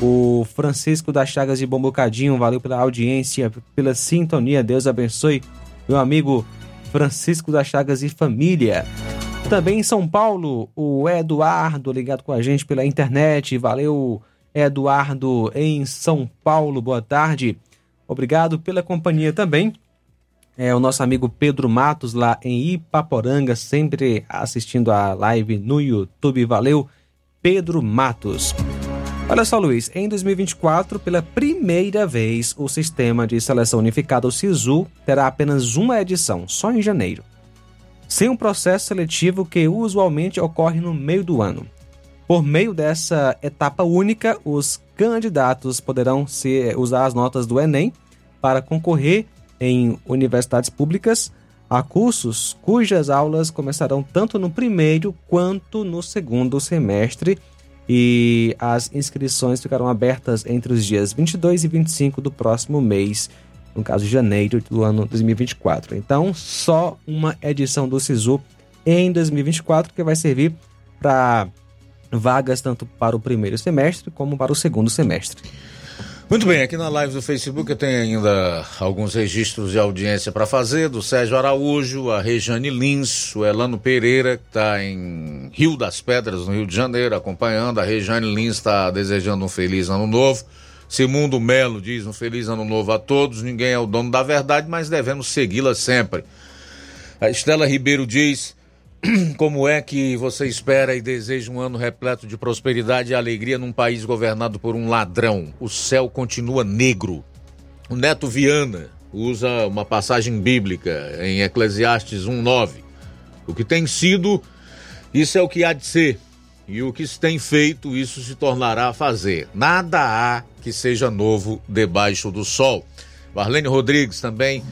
O Francisco das Chagas de Bombocadinho, valeu pela audiência, pela sintonia. Deus abençoe. Meu amigo Francisco das Chagas e família. Também em São Paulo, o Eduardo ligado com a gente pela internet. Valeu, Eduardo em São Paulo, boa tarde. Obrigado pela companhia também. É o nosso amigo Pedro Matos lá em Ipaporanga, sempre assistindo a live no YouTube. Valeu, Pedro Matos. Olha só, Luiz, em 2024, pela primeira vez, o sistema de seleção unificada, o SISU, terá apenas uma edição, só em janeiro, sem um processo seletivo que usualmente ocorre no meio do ano. Por meio dessa etapa única, os candidatos poderão se, usar as notas do Enem para concorrer em universidades públicas a cursos cujas aulas começarão tanto no primeiro quanto no segundo semestre e as inscrições ficarão abertas entre os dias 22 e 25 do próximo mês, no caso de janeiro do ano 2024. Então, só uma edição do SISU em 2024 que vai servir para vagas tanto para o primeiro semestre como para o segundo semestre. Muito bem, aqui na live do Facebook eu tenho ainda alguns registros de audiência para fazer, do Sérgio Araújo, a Rejane Lins, o Elano Pereira, que está em Rio das Pedras, no Rio de Janeiro, acompanhando. A Rejane Lins está desejando um feliz ano novo. Simundo Melo diz um feliz ano novo a todos. Ninguém é o dono da verdade, mas devemos segui-la sempre. A Estela Ribeiro diz: Como é que você espera e deseja um ano repleto de prosperidade e alegria num país governado por um ladrão? O céu continua negro. O Neto Viana usa uma passagem bíblica em Eclesiastes 1:9. O que tem sido, isso é o que há de ser. E o que se tem feito, isso se tornará a fazer. Nada há que seja novo debaixo do sol. Marlene Rodrigues também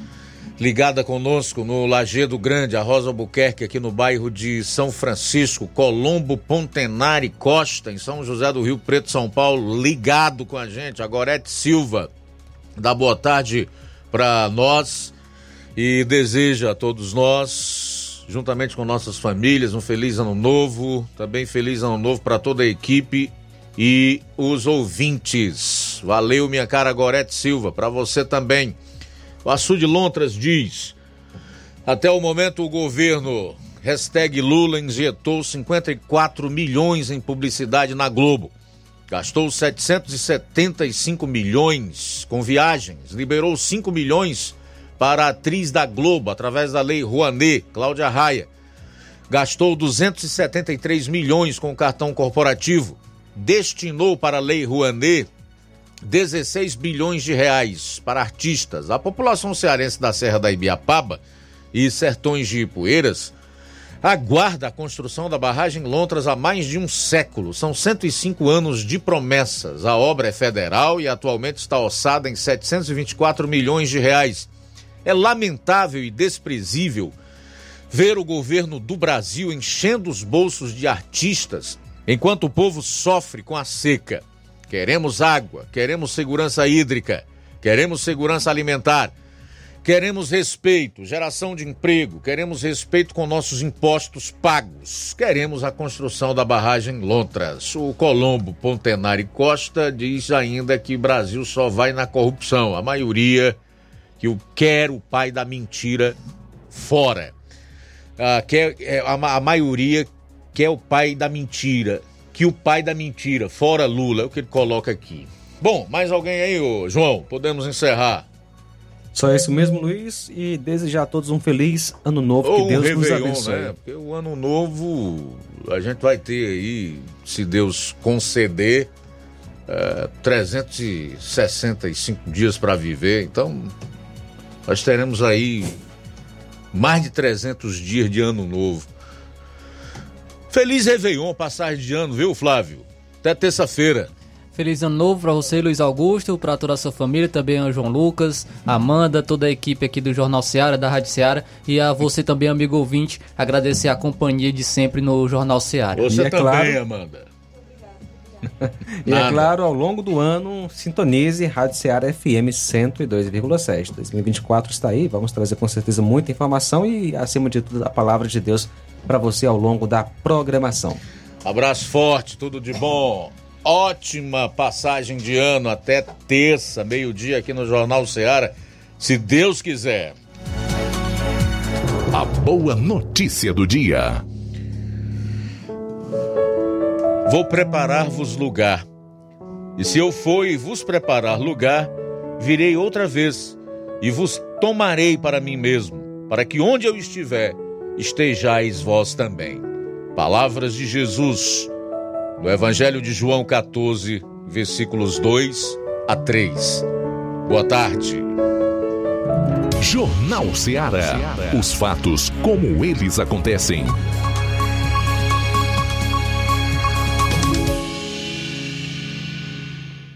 ligada conosco no Lagedo Grande, a Rosa Albuquerque, aqui no bairro de São Francisco, Colombo, Pontenari, Costa, em São José do Rio Preto, São Paulo, ligado com a gente, a Gorete Silva, dá boa tarde para nós e deseja a todos nós, juntamente com nossas famílias, um feliz ano novo, também feliz ano novo para toda a equipe e os ouvintes. Valeu, minha cara Gorete Silva, para você também. O Açude Lontras diz: até o momento o governo hashtag Lula injetou 54 milhões em publicidade na Globo. Gastou 775 milhões com viagens, liberou 5 milhões para a atriz da Globo através da lei Rouanet, Cláudia Raia. Gastou 273 milhões com o cartão corporativo, destinou para a lei Rouanet 16 bilhões de reais para artistas. A população cearense da Serra da Ibiapaba e Sertões de Ipueiras aguarda a construção da barragem Lontras há mais de um século. São 105 anos de promessas. A obra é federal e atualmente está orçada em 724 milhões de reais. É lamentável e desprezível ver o governo do Brasil enchendo os bolsos de artistas enquanto o povo sofre com a seca. Queremos água, queremos segurança hídrica, queremos segurança alimentar, queremos respeito, geração de emprego, queremos respeito com nossos impostos pagos, queremos a construção da barragem Lontras. O Colombo Pontenari Costa diz ainda que o Brasil só vai na corrupção. A maioria que o quer o pai da mentira fora. Ah, quer, é, a, a maioria quer o pai da mentira que o pai da mentira, fora Lula, é o que ele coloca aqui. Bom, mais alguém aí, ô, João? Podemos encerrar. Só isso mesmo, Luiz, e desejar a todos um feliz ano novo, Ou que Deus um nos abençoe. Né? Porque o ano novo a gente vai ter aí, se Deus conceder, eh, 365 dias para viver. Então, nós teremos aí mais de 300 dias de ano novo. Feliz Réveillon, passagem de ano, viu, Flávio? Até terça-feira. Feliz ano novo para você, Luiz Augusto, para toda a sua família, também ao João Lucas, Amanda, toda a equipe aqui do Jornal Seara, da Rádio Seara, e a você também, amigo ouvinte, agradecer a companhia de sempre no Jornal Seara. Você E é também, claro- Amanda. E é Nada. claro, ao longo do ano, sintonize Rádio Ceará FM 102,7. 2024 está aí, vamos trazer com certeza muita informação e, acima de tudo, a palavra de Deus para você ao longo da programação. Abraço forte, tudo de bom. Ótima passagem de ano até terça, meio-dia aqui no Jornal Seara, se Deus quiser. A boa notícia do dia. Vou preparar-vos lugar. E se eu for e vos preparar lugar, virei outra vez e vos tomarei para mim mesmo, para que onde eu estiver, estejais vós também. Palavras de Jesus, no Evangelho de João 14, versículos 2 a 3. Boa tarde. Jornal Ceará. Os fatos como eles acontecem.